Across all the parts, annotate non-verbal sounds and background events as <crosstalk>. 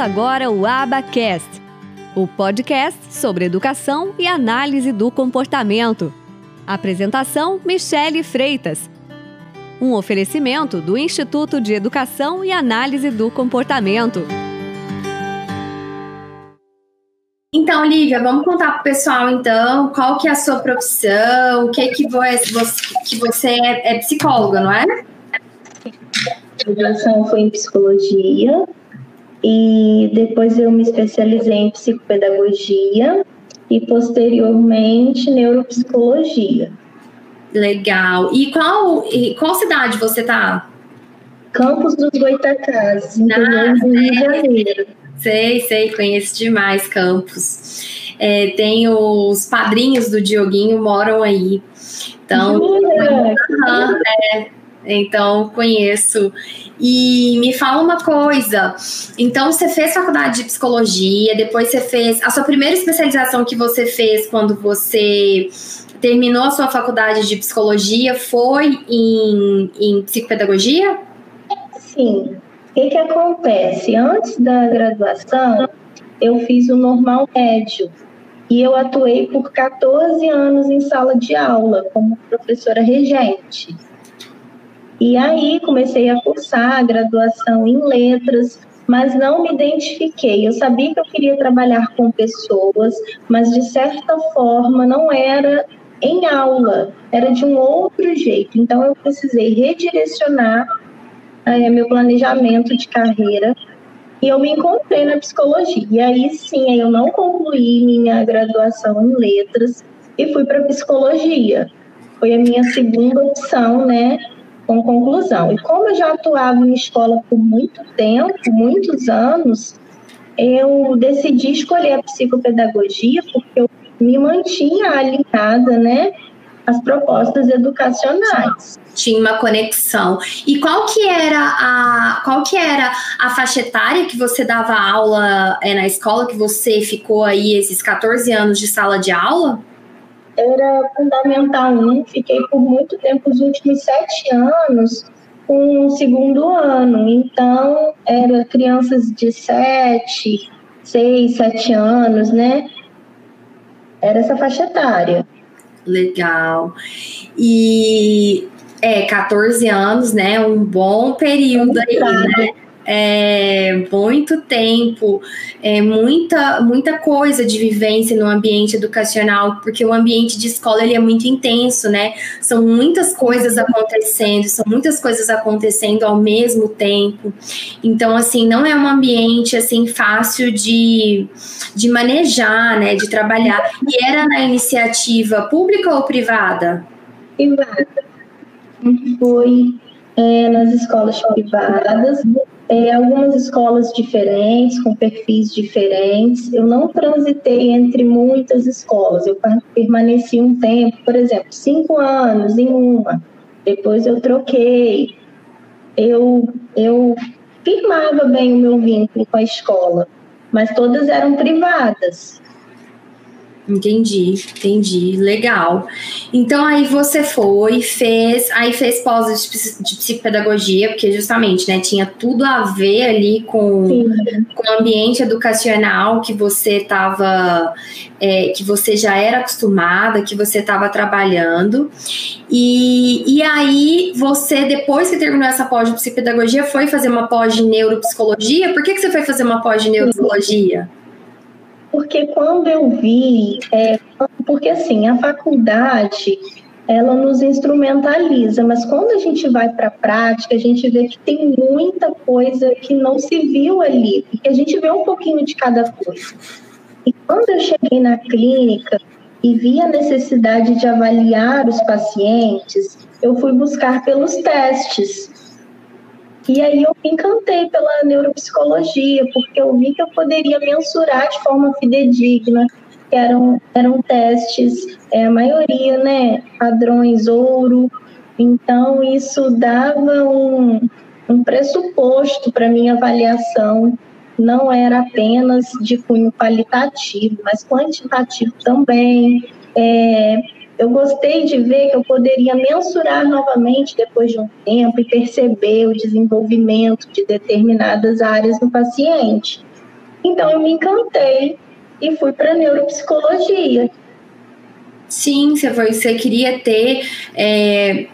Começa agora o Abacast, o podcast sobre educação e análise do comportamento. Apresentação: Michele Freitas. Um oferecimento do Instituto de Educação e Análise do Comportamento. Então, Lívia, vamos contar para o pessoal, então, qual que é a sua profissão, o que que você, que você é, é psicóloga, não é? A graduação foi em psicologia, e depois eu me especializei em psicopedagogia e posteriormente neuropsicologia. Legal. E qual, e qual cidade você tá? Campos dos Goitacazes, interior do Rio de Janeiro. Sei, sei, conheço demais Campos. É, tem os padrinhos do Dioguinho moram aí. Então, é, então conheço. E me fala uma coisa. Então, você fez faculdade de psicologia, depois você fez. A sua primeira especialização que você fez quando você terminou a sua faculdade de psicologia foi em, em psicopedagogia? Sim. O que, que acontece? Antes da graduação, eu fiz o normal médio. E eu atuei por 14 anos em sala de aula como professora regente. E aí comecei a cursar a graduação em letras, mas não me identifiquei. Eu sabia que eu queria trabalhar com pessoas, mas de certa forma não era em aula, era de um outro jeito. Então eu precisei redirecionar é, meu planejamento de carreira e eu me encontrei na psicologia. E aí sim, eu não concluí minha graduação em letras e fui para psicologia. Foi a minha segunda opção, né? Com conclusão. E como eu já atuava em escola por muito tempo, muitos anos, eu decidi escolher a psicopedagogia porque eu me mantinha alinhada, né, às propostas educacionais. Tinha uma conexão. E qual que era a qual que era a faixa etária que você dava aula é, na escola que você ficou aí esses 14 anos de sala de aula? Era Fundamental 1, fiquei por muito tempo, os últimos sete anos, com o segundo ano. Então, era crianças de sete, seis, sete anos, né? Era essa faixa etária. Legal. E é, 14 anos, né? Um bom período aí, né? É, muito tempo, é, muita, muita coisa de vivência no ambiente educacional, porque o ambiente de escola ele é muito intenso, né? São muitas coisas acontecendo, são muitas coisas acontecendo ao mesmo tempo. Então, assim, não é um ambiente assim fácil de, de manejar, né? De trabalhar. E era na iniciativa pública ou privada? Privada. Foi é, nas escolas privadas, é, algumas escolas diferentes, com perfis diferentes. Eu não transitei entre muitas escolas, eu permaneci um tempo, por exemplo, cinco anos em uma, depois eu troquei. Eu, eu firmava bem o meu vínculo com a escola, mas todas eram privadas. Entendi, entendi, legal. Então aí você foi, fez, aí fez pós de psicopedagogia, porque justamente, né, tinha tudo a ver ali com, com o ambiente educacional que você estava, é, que você já era acostumada, que você estava trabalhando. E, e aí você, depois que terminou essa pós de psicopedagogia, foi fazer uma pós de neuropsicologia? Por que, que você foi fazer uma pós de neuropsicologia? Porque quando eu vi, é, porque assim, a faculdade ela nos instrumentaliza, mas quando a gente vai para a prática, a gente vê que tem muita coisa que não se viu ali, porque a gente vê um pouquinho de cada coisa. E quando eu cheguei na clínica e vi a necessidade de avaliar os pacientes, eu fui buscar pelos testes. E aí eu me encantei pela neuropsicologia, porque eu vi que eu poderia mensurar de forma fidedigna, que eram, eram testes, é, a maioria, né, padrões ouro, então isso dava um, um pressuposto para minha avaliação, não era apenas de cunho qualitativo, mas quantitativo também, é, eu gostei de ver que eu poderia mensurar novamente depois de um tempo e perceber o desenvolvimento de determinadas áreas no paciente. Então eu me encantei e fui para neuropsicologia. Sim, você, foi, você queria ter. É,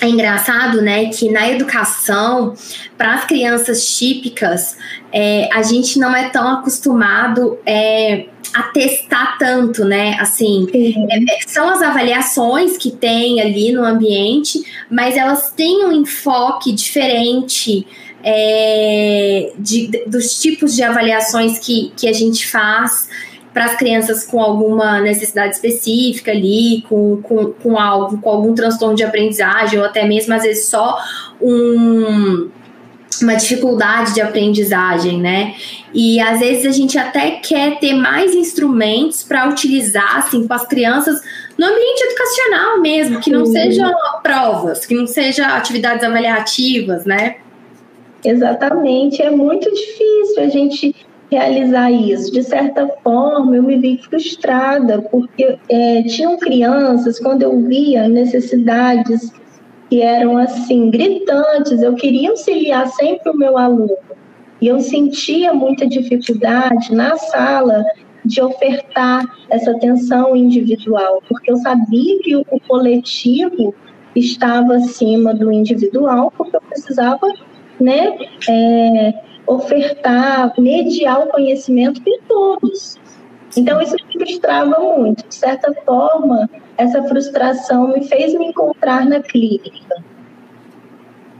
é engraçado, né, que na educação, para as crianças típicas, é, a gente não é tão acostumado é, a testar tanto, né? Assim, é, é, são as avaliações que tem ali no ambiente, mas elas têm um enfoque diferente é, de, dos tipos de avaliações que, que a gente faz para as crianças com alguma necessidade específica ali, com, com, com algo, com algum transtorno de aprendizagem, ou até mesmo às vezes só um, uma dificuldade de aprendizagem, né? E às vezes a gente até quer ter mais instrumentos para utilizar assim com as crianças no ambiente educacional mesmo, que não sejam provas, que não sejam atividades avaliativas, né? Exatamente, é muito difícil a gente realizar isso. De certa forma, eu me vi frustrada, porque é, tinham crianças, quando eu via necessidades que eram assim, gritantes, eu queria auxiliar sempre o meu aluno. E eu sentia muita dificuldade na sala de ofertar essa atenção individual, porque eu sabia que o coletivo estava acima do individual, porque eu precisava né, é, ofertar, mediar o conhecimento de todos. Então, isso me frustrava muito. De certa forma, essa frustração me fez me encontrar na clínica.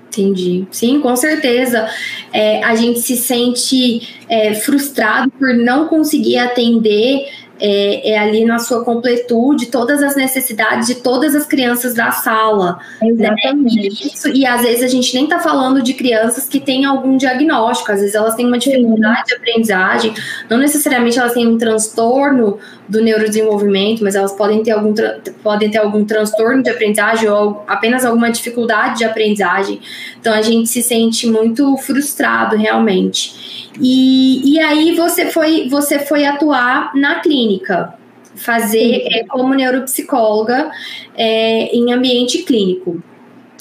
Entendi. Sim, com certeza. É, a gente se sente é, frustrado por não conseguir atender é, é, ali na sua completude todas as necessidades de todas as crianças da sala. Né? Exatamente. Né? E, isso, e às vezes a gente nem está falando de crianças que têm algum diagnóstico, às vezes elas têm uma dificuldade Sim. de aprendizagem, não necessariamente elas têm um transtorno do neurodesenvolvimento, mas elas podem ter algum, podem ter algum transtorno de aprendizagem ou apenas alguma dificuldade de aprendizagem. Então a gente se sente muito frustrado realmente. E, e aí você foi, você foi atuar na clínica, fazer é, como neuropsicóloga é, em ambiente clínico.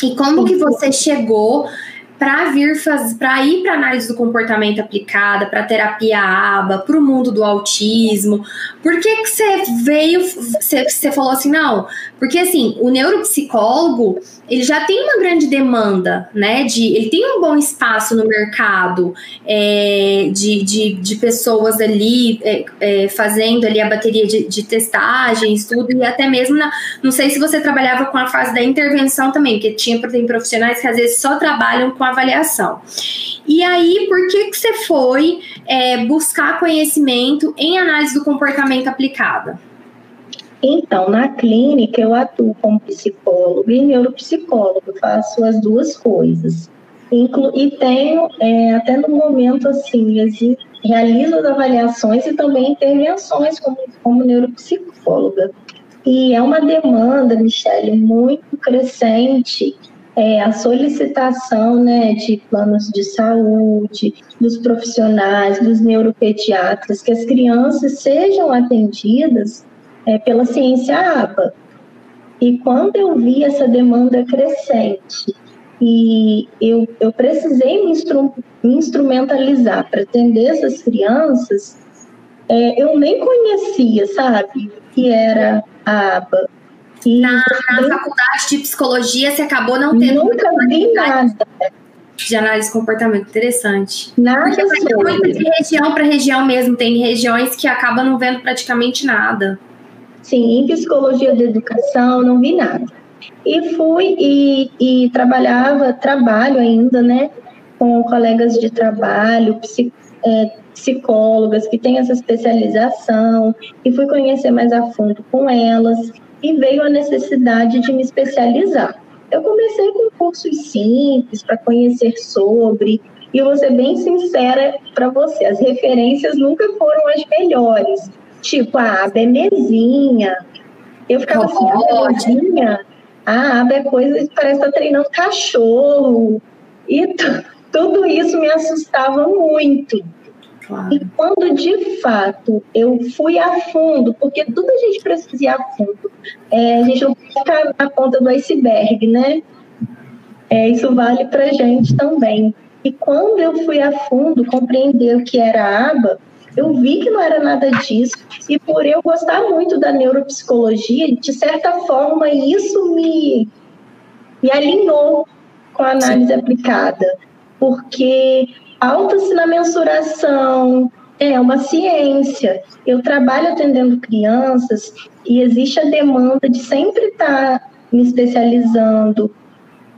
E como que você chegou para vir fazer, para ir para análise do comportamento aplicada, para terapia ABA, para o mundo do autismo. Por que que você veio, você, falou assim, não? Porque assim, o neuropsicólogo, ele já tem uma grande demanda, né? De, ele tem um bom espaço no mercado é, de, de, de pessoas ali é, é, fazendo ali a bateria de, de testagens, tudo, e até mesmo na, não sei se você trabalhava com a fase da intervenção também, porque tinha tem profissionais que às vezes só trabalham com avaliação. E aí, por que, que você foi é, buscar conhecimento em análise do comportamento aplicada? Então, na clínica, eu atuo como psicólogo e neuropsicólogo, faço as duas coisas. Inclu e tenho, é, até no momento, assim, realizo as avaliações e também intervenções como, como neuropsicóloga. E é uma demanda, Michele, muito crescente é, a solicitação né, de planos de saúde, dos profissionais, dos neuropediatras, que as crianças sejam atendidas é, pela ciência ABA. E quando eu vi essa demanda crescente e eu, eu precisei me, instru me instrumentalizar para atender essas crianças, é, eu nem conhecia, sabe, que era a ABA. Na, na, faculdade de psicologia, você acabou não tendo Nunca vi nada. De análise de comportamento, interessante. Nada Porque muito de região para região mesmo. Tem regiões que acabam não vendo praticamente nada. Sim, em psicologia da educação, não vi nada. E fui e, e trabalhava, trabalho ainda, né, com colegas de trabalho, psic, é, psicólogas que têm essa especialização, e fui conhecer mais a fundo com elas e veio a necessidade de me especializar. Eu comecei com cursos simples para conhecer sobre, e vou ser bem sincera para você, as referências nunca foram as melhores. Tipo, a aba é mesinha. Eu ficava assim, a mesinha, a aba é coisa que parece estar tá treinando cachorro. E tudo isso me assustava muito. Claro. E quando de fato eu fui a fundo, porque tudo a gente precisa ir a fundo, é, a gente não fica na ponta do iceberg, né? É, isso vale para gente também. E quando eu fui a fundo compreender o que era a aba, Eu vi que não era nada disso, e por eu gostar muito da neuropsicologia, de certa forma, isso me, me alinhou com a análise Sim. aplicada, porque alta-se na mensuração, é uma ciência. Eu trabalho atendendo crianças e existe a demanda de sempre estar me especializando,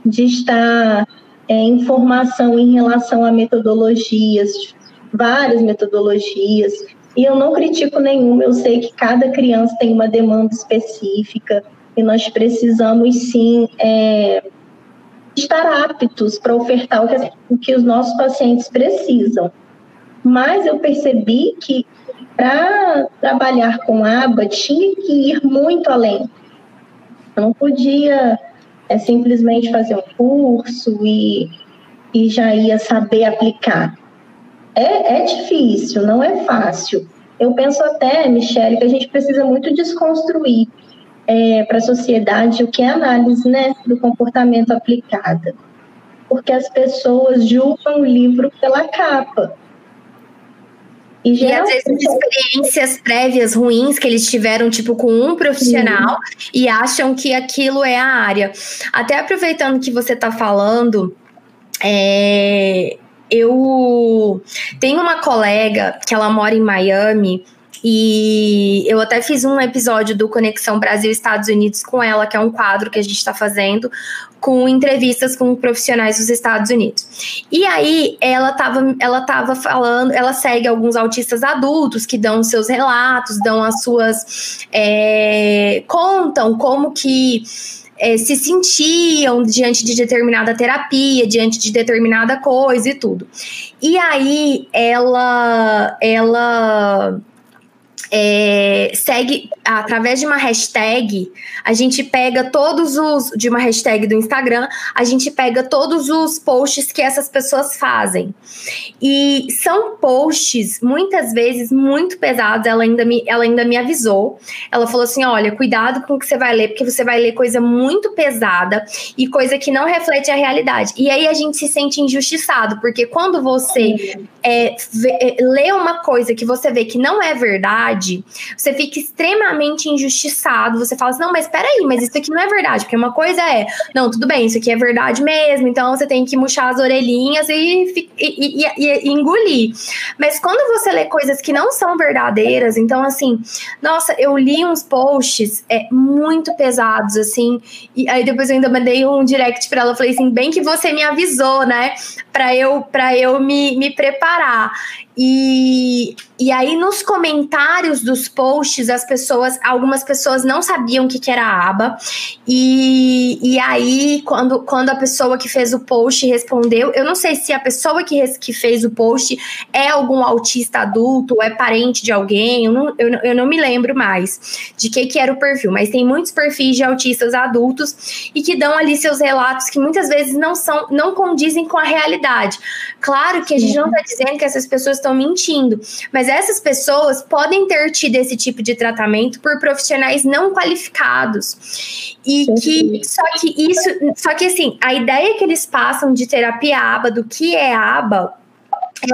de estar é, em formação em relação a metodologias, várias metodologias. E eu não critico nenhuma, eu sei que cada criança tem uma demanda específica e nós precisamos sim é, estar aptos para ofertar o que, o que os nossos pacientes precisam. Mas eu percebi que para trabalhar com aba tinha que ir muito além. Eu não podia é, simplesmente fazer um curso e, e já ia saber aplicar. É, é difícil, não é fácil. Eu penso até, Michele, que a gente precisa muito desconstruir é, para a sociedade o que é análise né, do comportamento aplicada. Porque as pessoas julgam o livro pela capa. E, e às vezes experiências prévias ruins que eles tiveram, tipo, com um profissional Sim. e acham que aquilo é a área. Até aproveitando que você está falando, é, eu tenho uma colega que ela mora em Miami e eu até fiz um episódio do Conexão Brasil-Estados Unidos com ela, que é um quadro que a gente está fazendo com entrevistas com profissionais dos Estados Unidos. E aí ela estava ela tava falando, ela segue alguns autistas adultos que dão seus relatos, dão as suas. É, contam como que. É, se sentiam diante de determinada terapia, diante de determinada coisa e tudo. E aí ela ela é, segue através de uma hashtag, a gente pega todos os de uma hashtag do Instagram, a gente pega todos os posts que essas pessoas fazem. E são posts muitas vezes muito pesados, ela ainda me ela ainda me avisou. Ela falou assim: "Olha, cuidado com o que você vai ler, porque você vai ler coisa muito pesada e coisa que não reflete a realidade". E aí a gente se sente injustiçado, porque quando você é, vê, é, lê uma coisa que você vê que não é verdade, você fica extremamente injustiçado. Você fala assim: não, mas peraí, mas isso aqui não é verdade. Porque uma coisa é, não, tudo bem, isso aqui é verdade mesmo, então você tem que murchar as orelhinhas e, e, e, e engolir. Mas quando você lê coisas que não são verdadeiras, então assim, nossa, eu li uns posts é, muito pesados, assim, e aí depois eu ainda mandei um direct para ela, falei assim, bem que você me avisou, né, para eu, pra eu me, me preparar. E, e aí, nos comentários dos posts, as pessoas, algumas pessoas não sabiam o que, que era a aba. E, e aí, quando, quando a pessoa que fez o post respondeu, eu não sei se a pessoa que, que fez o post é algum autista adulto, é parente de alguém, eu não, eu, eu não me lembro mais de que, que era o perfil, mas tem muitos perfis de autistas adultos e que dão ali seus relatos que muitas vezes não são, não condizem com a realidade. Claro que a gente não está dizendo que essas pessoas estão mentindo. Mas essas pessoas podem ter tido esse tipo de tratamento por profissionais não qualificados. E que só que isso, só que assim, a ideia que eles passam de terapia aba, do que é aba,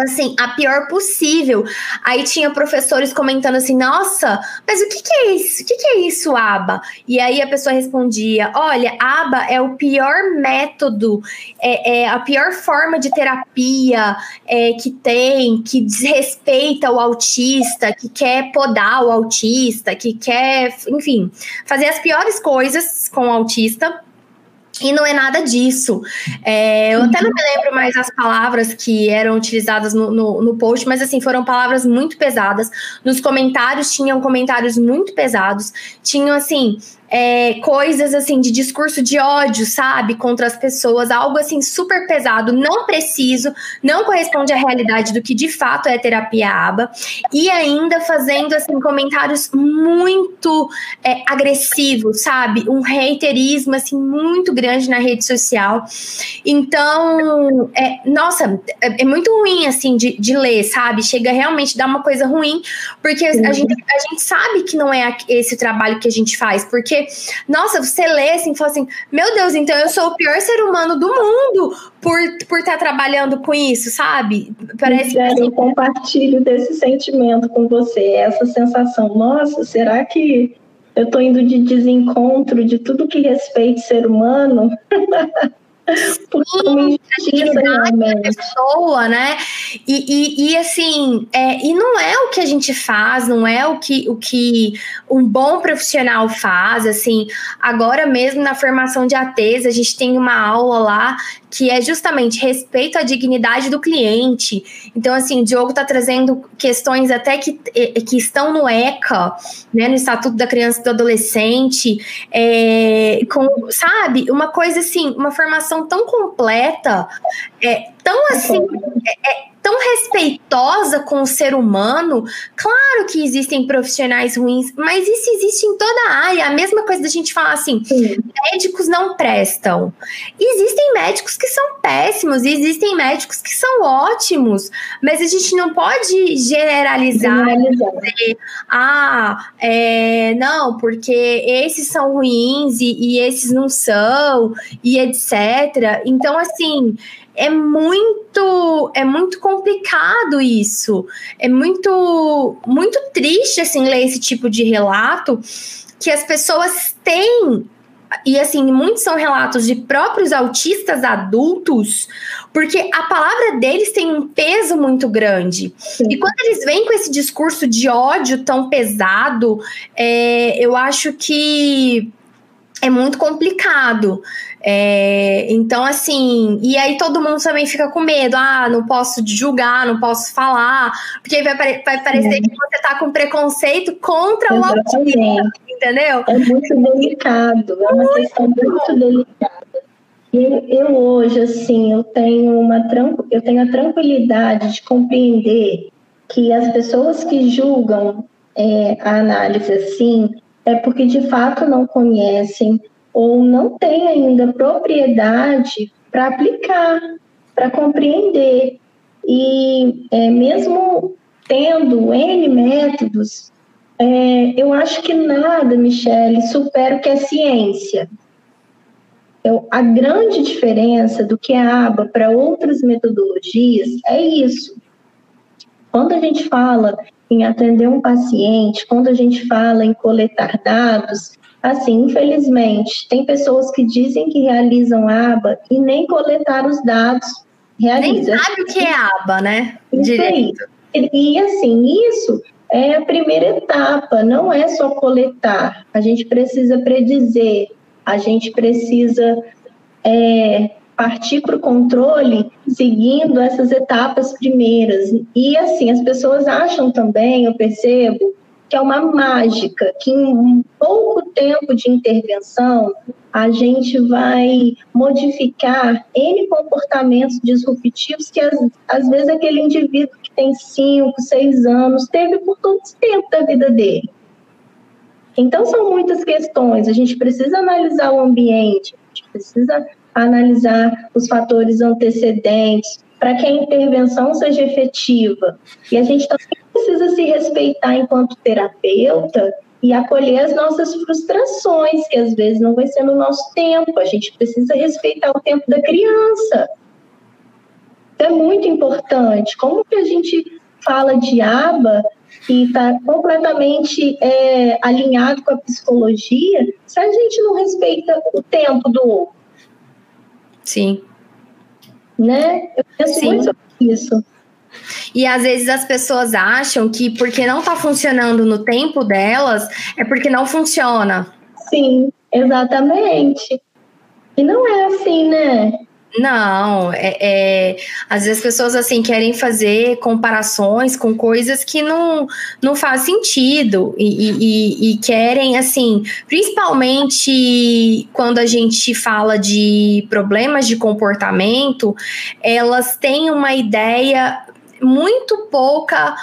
assim, a pior possível. Aí tinha professores comentando assim: nossa, mas o que, que é isso? O que, que é isso, aba? E aí a pessoa respondia: olha, aba é o pior método, é, é a pior forma de terapia é, que tem, que desrespeita o autista, que quer podar o autista, que quer, enfim, fazer as piores coisas com o autista e não é nada disso. É, eu até não me lembro mais as palavras que eram utilizadas no, no, no, post, mas assim, foram palavras muito pesadas. Nos comentários tinham comentários muito pesados. Tinham assim, é, coisas assim de discurso de ódio, sabe, contra as pessoas, algo assim super pesado, não preciso, não corresponde à realidade do que de fato é terapia aba, e ainda fazendo assim comentários muito é, agressivos, sabe, um haterismo assim muito grande na rede social. Então, é, nossa, é, é, muito ruim assim de, de ler, sabe? Chega realmente a dar uma coisa ruim, porque a gente, a gente sabe que não é esse trabalho que a gente faz, porque Porque, nossa, você lê assim e fala assim: meu Deus, então eu sou o pior ser humano do mundo por estar por tá trabalhando com isso, sabe? Parece que. Assim... Eu compartilho desse sentimento com você, essa sensação. Nossa, será que eu estou indo de desencontro de tudo que respeite ser humano? <laughs> Sim, a pessoa, né? E, e, e assim, é, e não é o que a gente faz, não é o que, o que um bom profissional faz, assim. Agora mesmo na formação de ATs, a gente tem uma aula lá que é justamente respeito à dignidade do cliente. Então, assim, o Diogo está trazendo questões até que, que estão no ECA, né, no Estatuto da Criança e do Adolescente, é, com, sabe, uma coisa assim, uma formação tão completa, é, tão assim, é, é tão respeitosa com o ser humano. Claro que existem profissionais ruins, mas isso existe em toda a área. A mesma coisa da gente falar assim: Sim. médicos não prestam. Existem médicos que são péssimos, existem médicos que são ótimos, mas a gente não pode generalizar. Dizer, ah, é, não, porque esses são ruins e, e esses não são, e etc. Então, assim é muito é muito complicado isso. É muito muito triste assim ler esse tipo de relato que as pessoas têm e assim, muitos são relatos de próprios autistas adultos, porque a palavra deles tem um peso muito grande. Sim. E quando eles vêm com esse discurso de ódio tão pesado, é, eu acho que é muito complicado. É, então, assim, e aí todo mundo também fica com medo. Ah, não posso julgar, não posso falar, porque vai, vai parecer que você tá com preconceito contra Exatamente. o autismo, entendeu? É muito delicado, é uma muito questão muito delicada. Eu, eu hoje, assim, eu tenho uma eu tenho a tranquilidade de compreender que as pessoas que julgam é, a análise assim é porque de fato não conhecem ou não tem ainda propriedade para aplicar, para compreender. E é, mesmo tendo N métodos, é, eu acho que nada, Michele, supera o que é ciência. Eu, a grande diferença do que é a aba para outras metodologias é isso. Quando a gente fala em atender um paciente, quando a gente fala em coletar dados, Assim, infelizmente, tem pessoas que dizem que realizam aba e nem coletar os dados realizam. Nem sabe o que é aba, né? Direito. E assim, isso é a primeira etapa, não é só coletar. A gente precisa predizer, a gente precisa é, partir para o controle seguindo essas etapas primeiras. E assim, as pessoas acham também, eu percebo, que é uma mágica, que em pouco tempo de intervenção a gente vai modificar N comportamentos disruptivos que às, às vezes aquele indivíduo que tem 5, 6 anos teve por todo esse tempo da vida dele. Então são muitas questões, a gente precisa analisar o ambiente, a gente precisa analisar os fatores antecedentes para que a intervenção seja efetiva. E a gente também precisa se respeitar enquanto terapeuta e acolher as nossas frustrações, que às vezes não vai ser no nosso tempo. A gente precisa respeitar o tempo da criança. é muito importante. Como que a gente fala de aba e está completamente é, alinhado com a psicologia se a gente não respeita o tempo do outro? Sim. Né? Eu penso Sim. muito isso. E às vezes as pessoas acham que porque não está funcionando no tempo delas, é porque não funciona. Sim, exatamente. E não é assim, né? Não, é, é, às vezes as pessoas assim querem fazer comparações com coisas que não, não faz sentido e, e, e querem assim, principalmente quando a gente fala de problemas de comportamento, elas têm uma ideia muito pouca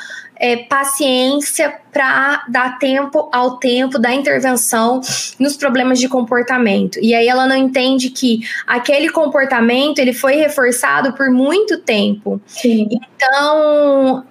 é, paciência para dar tempo ao tempo da intervenção nos problemas de comportamento. E aí ela não entende que aquele comportamento ele foi reforçado por muito tempo. Sim. Então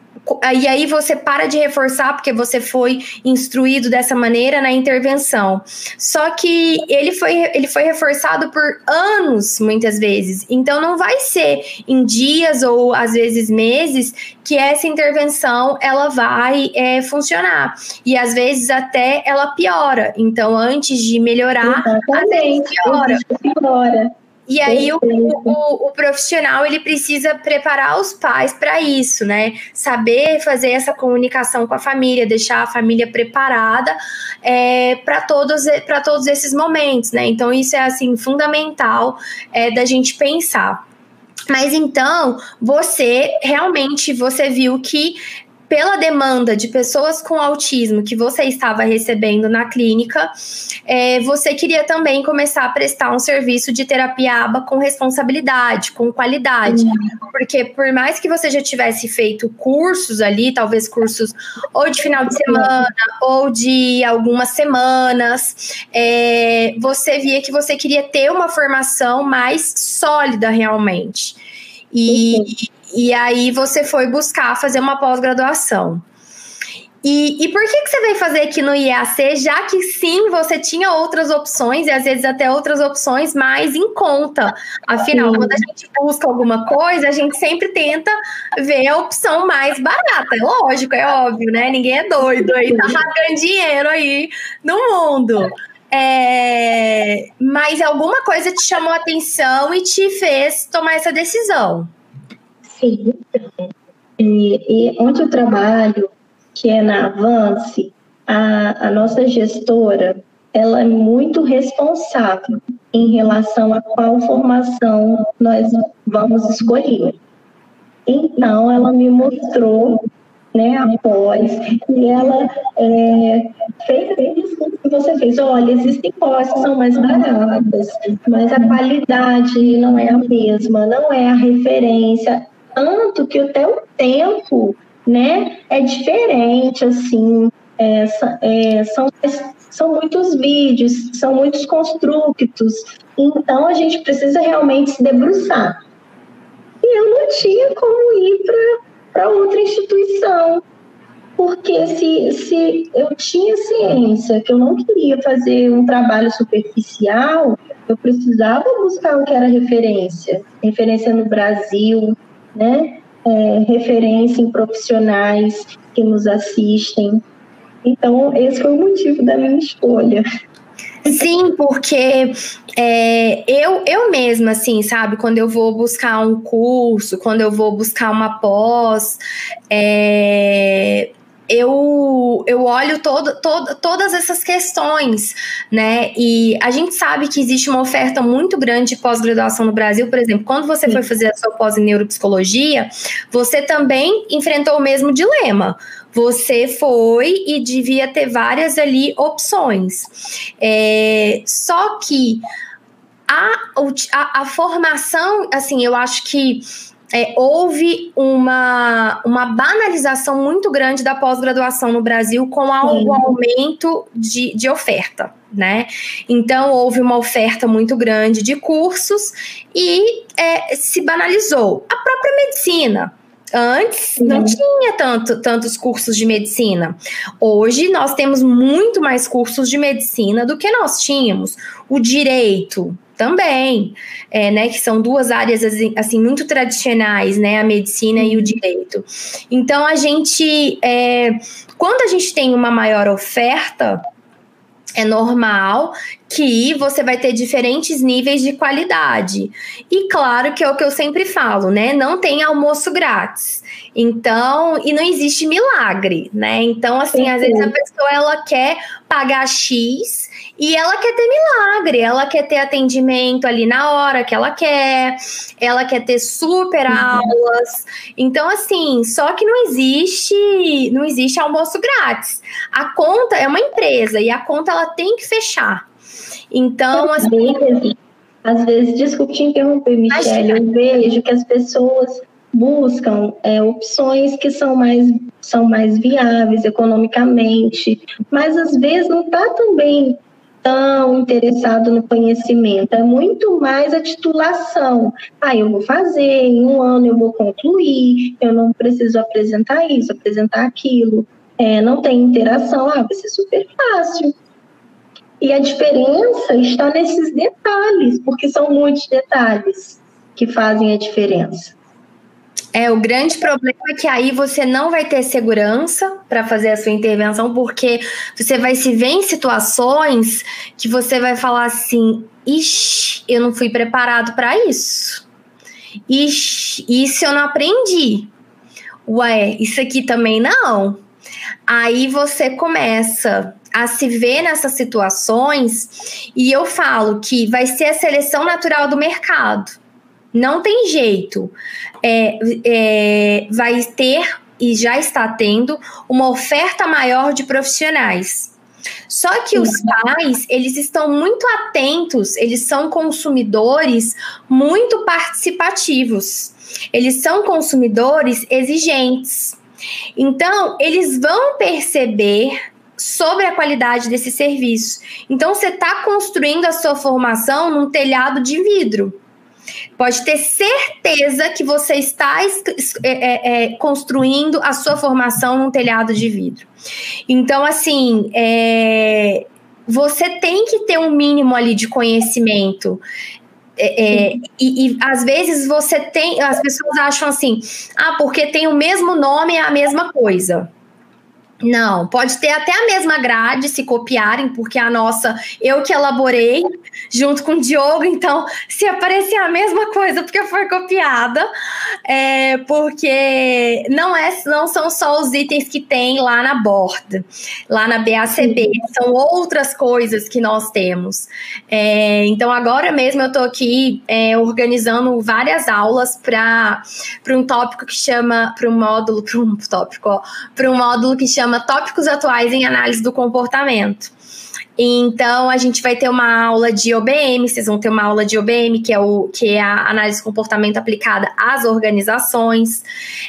e aí você para de reforçar porque você foi instruído dessa maneira na intervenção. Só que ele foi, ele foi reforçado por anos, muitas vezes. Então não vai ser em dias ou às vezes meses que essa intervenção ela vai é, funcionar. E às vezes até ela piora. Então, antes de melhorar, às vezes piora. piora. E aí o, o, o, profissional ele precisa preparar os pais para isso, né? Saber fazer essa comunicação com a família, deixar a família preparada é, para todos para todos esses momentos, né? Então isso é assim fundamental é, da gente pensar. Mas então, você realmente você viu que pela demanda de pessoas com autismo que você estava recebendo na clínica, é, você queria também começar a prestar um serviço de terapia aba com responsabilidade, com qualidade. Uhum. Porque por mais que você já tivesse feito cursos ali, talvez cursos ou de final de semana ou de algumas semanas, é, você via que você queria ter uma formação mais sólida realmente. E, uhum. E aí você foi buscar fazer uma pós-graduação. E, e, por que, que você veio fazer aqui no IAC, já que sim, você tinha outras opções, e às vezes até outras opções mais em conta? Afinal, sim. quando a gente busca alguma coisa, a gente sempre tenta ver a opção mais barata. É lógico, é óbvio, né? Ninguém é doido aí, tá rasgando dinheiro aí no mundo. É, mas alguma coisa te chamou a atenção e te fez tomar essa decisão. Sim, e, e onde eu trabalho, que é na Avance, a, a nossa gestora, ela é muito responsável em relação a qual formação nós vamos escolher. Então, ela me mostrou, né, após, e ela é, fez isso que você fez. Olha, existem pós que são mais baratas, mas a qualidade não é a mesma, não é a referência tanto que até o tempo, né, é diferente, assim, é, é, são, são muitos vídeos, são muitos construtos, então a gente precisa realmente se debruçar. E eu não tinha como ir para outra instituição, porque se, se eu tinha ciência que eu não queria fazer um trabalho superficial, eu precisava buscar o que era referência, referência no Brasil, né? É, referência em profissionais que nos assistem. Então, esse foi o motivo da minha escolha. Sim, porque é, eu, eu mesma, assim, sabe, quando eu vou buscar um curso, quando eu vou buscar uma pós, é, eu, eu olho todo, todo, todas essas questões, né? E a gente sabe que existe uma oferta muito grande de pós-graduação no Brasil. Por exemplo, quando você Sim. foi fazer a sua pós em neuropsicologia, você também enfrentou o mesmo dilema. Você foi e devia ter várias ali opções. É, só que a, a, a formação, assim, eu acho que é, houve uma, uma banalização muito grande da pós-graduação no Brasil com o aumento de, de oferta, né? Então, houve uma oferta muito grande de cursos e é, se banalizou. A própria medicina, Antes não tinha tanto, tantos cursos de medicina. Hoje nós temos muito mais cursos de medicina do que nós tínhamos. O direito, também, é, né, que são duas áreas assim, assim, muito tradicionais, né, a medicina e o direito. Então a gente, é, quando a gente tem uma maior oferta, é normal que você vai ter diferentes níveis de qualidade. E claro que é o que eu sempre falo, né? Não tem almoço grátis. Então, e não existe milagre, né? Então, assim, às vezes a pessoa ela quer pagar X e ela quer ter milagre, ela quer ter atendimento ali na hora que ela quer, ela quer ter super uhum. aulas. Então, assim, só que não existe, não existe almoço grátis. A conta é uma empresa e a conta ela tem que fechar. Então, assim. Às vezes, desculpe te interromper, Michelle, eu vejo que as pessoas buscam é, opções que são mais, são mais viáveis economicamente, mas às vezes não está também tão interessado no conhecimento, é muito mais a titulação. Ah, eu vou fazer, em um ano eu vou concluir, eu não preciso apresentar isso, apresentar aquilo. É, não tem interação, ah, vai ser super fácil. E a diferença está nesses detalhes, porque são muitos detalhes que fazem a diferença. É, o grande problema é que aí você não vai ter segurança para fazer a sua intervenção, porque você vai se ver em situações que você vai falar assim: ixi, eu não fui preparado para isso. Ixi, isso eu não aprendi. Ué, isso aqui também não. Aí você começa a se ver nessas situações e eu falo que vai ser a seleção natural do mercado. Não tem jeito. É, é, vai ter e já está tendo uma oferta maior de profissionais. Só que os pais, eles estão muito atentos, eles são consumidores muito participativos. Eles são consumidores exigentes. Então, eles vão perceber sobre a qualidade desse serviço. Então, você está construindo a sua formação num telhado de vidro. Pode ter certeza que você está é, é, é, construindo a sua formação num telhado de vidro. Então, assim, é, você tem que ter um mínimo ali de conhecimento. É, é, e, e, às vezes você tem, as pessoas acham assim, ah, porque tem o mesmo nome é a mesma coisa. Não, pode ter até a mesma grade se copiarem, porque a nossa eu que elaborei junto com o Diogo, então se aparecer a mesma coisa porque foi copiada, é porque não é, não são só os itens que tem lá na borda, lá na BACB, são outras coisas que nós temos. É, então agora mesmo eu estou aqui é, organizando várias aulas para um tópico que chama, para um módulo, para um tópico, para um módulo que chama chama Tópicos Atuais em Análise do Comportamento. Então, a gente vai ter uma aula de OBM, vocês vão ter uma aula de OBM, que é, o, que é a análise de comportamento aplicada às organizações.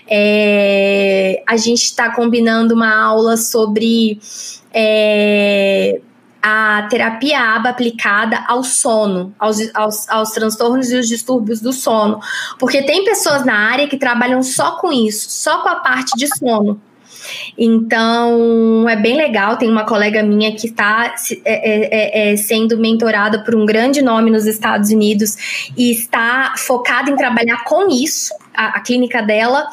É, a gente está combinando uma aula sobre é, a terapia ABA aplicada ao sono, aos, aos, aos transtornos e os distúrbios do sono. Porque tem pessoas na área que trabalham só com isso, só com a parte de sono. Então, é bem legal. Tem uma colega minha que está é, é, é, sendo mentorada por um grande nome nos Estados Unidos e está focada em trabalhar com isso a, a clínica dela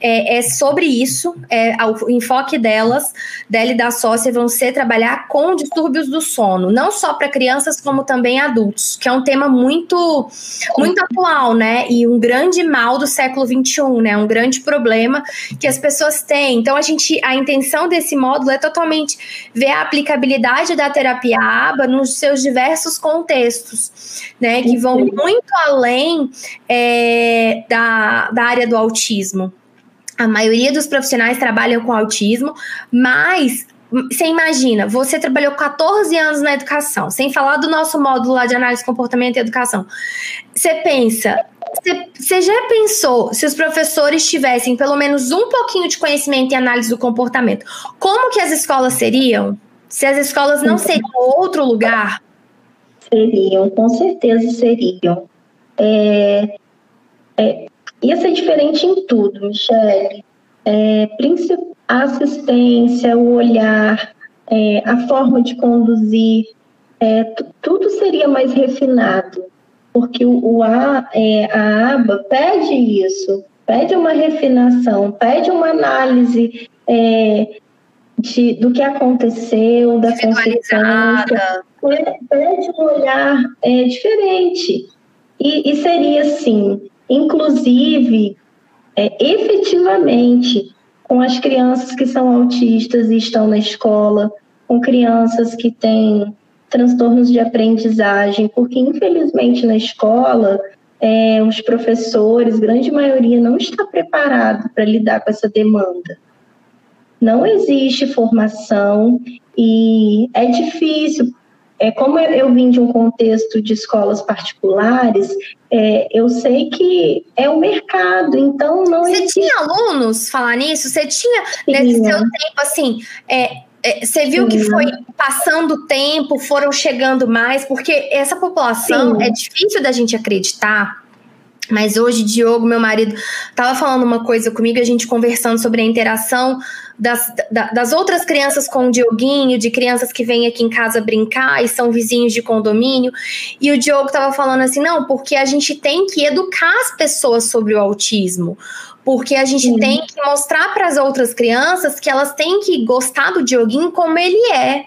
é, é, sobre isso, é, o enfoque delas, dela e da sócia, vão ser trabalhar com distúrbios do sono, não só para crianças, como também adultos, que é um tema muito, muito atual, né? E um grande mal do século XXI, né? Um grande problema que as pessoas têm. Então, a gente, a intenção desse módulo é totalmente ver a aplicabilidade da terapia ABA nos seus diversos contextos, né? Que vão muito além é, da da, área do autismo. A maioria dos profissionais trabalham com autismo, mas você imagina, você trabalhou 14 anos na educação, sem falar do nosso módulo lá de análise comportamento e educação. Você pensa, você, já pensou se os professores tivessem pelo menos um pouquinho de conhecimento em análise do comportamento? Como que as escolas seriam? Se as escolas não seriam outro lugar? Seriam, com certeza seriam. É, é, Ia ser diferente em tudo, Michele. É, a assistência, o olhar, é, a forma de conduzir, é, tudo seria mais refinado, porque o, o a, é, a aba pede isso, pede uma refinação, pede uma análise é, de, do que aconteceu, da consequência, pede um olhar é, diferente. E, e seria assim, inclusive, é, efetivamente, com as crianças que são autistas e estão na escola, com crianças que têm transtornos de aprendizagem, porque infelizmente na escola é, os professores, grande maioria, não está preparado para lidar com essa demanda. Não existe formação e é difícil é, como eu vim de um contexto de escolas particulares, é, eu sei que é o mercado, então não Você existe... tinha alunos falar nisso? Você tinha, tinha. nesse seu tempo, assim, é, é, você viu que foi passando o tempo, foram chegando mais, porque essa população Sim. é difícil da gente acreditar. Mas hoje, Diogo, meu marido, estava falando uma coisa comigo, a gente conversando sobre a interação das, das outras crianças com o Dioguinho, de crianças que vêm aqui em casa brincar e são vizinhos de condomínio. E o Diogo estava falando assim: não, porque a gente tem que educar as pessoas sobre o autismo porque a gente Sim. tem que mostrar para as outras crianças que elas têm que gostar do Dioguinho como ele é.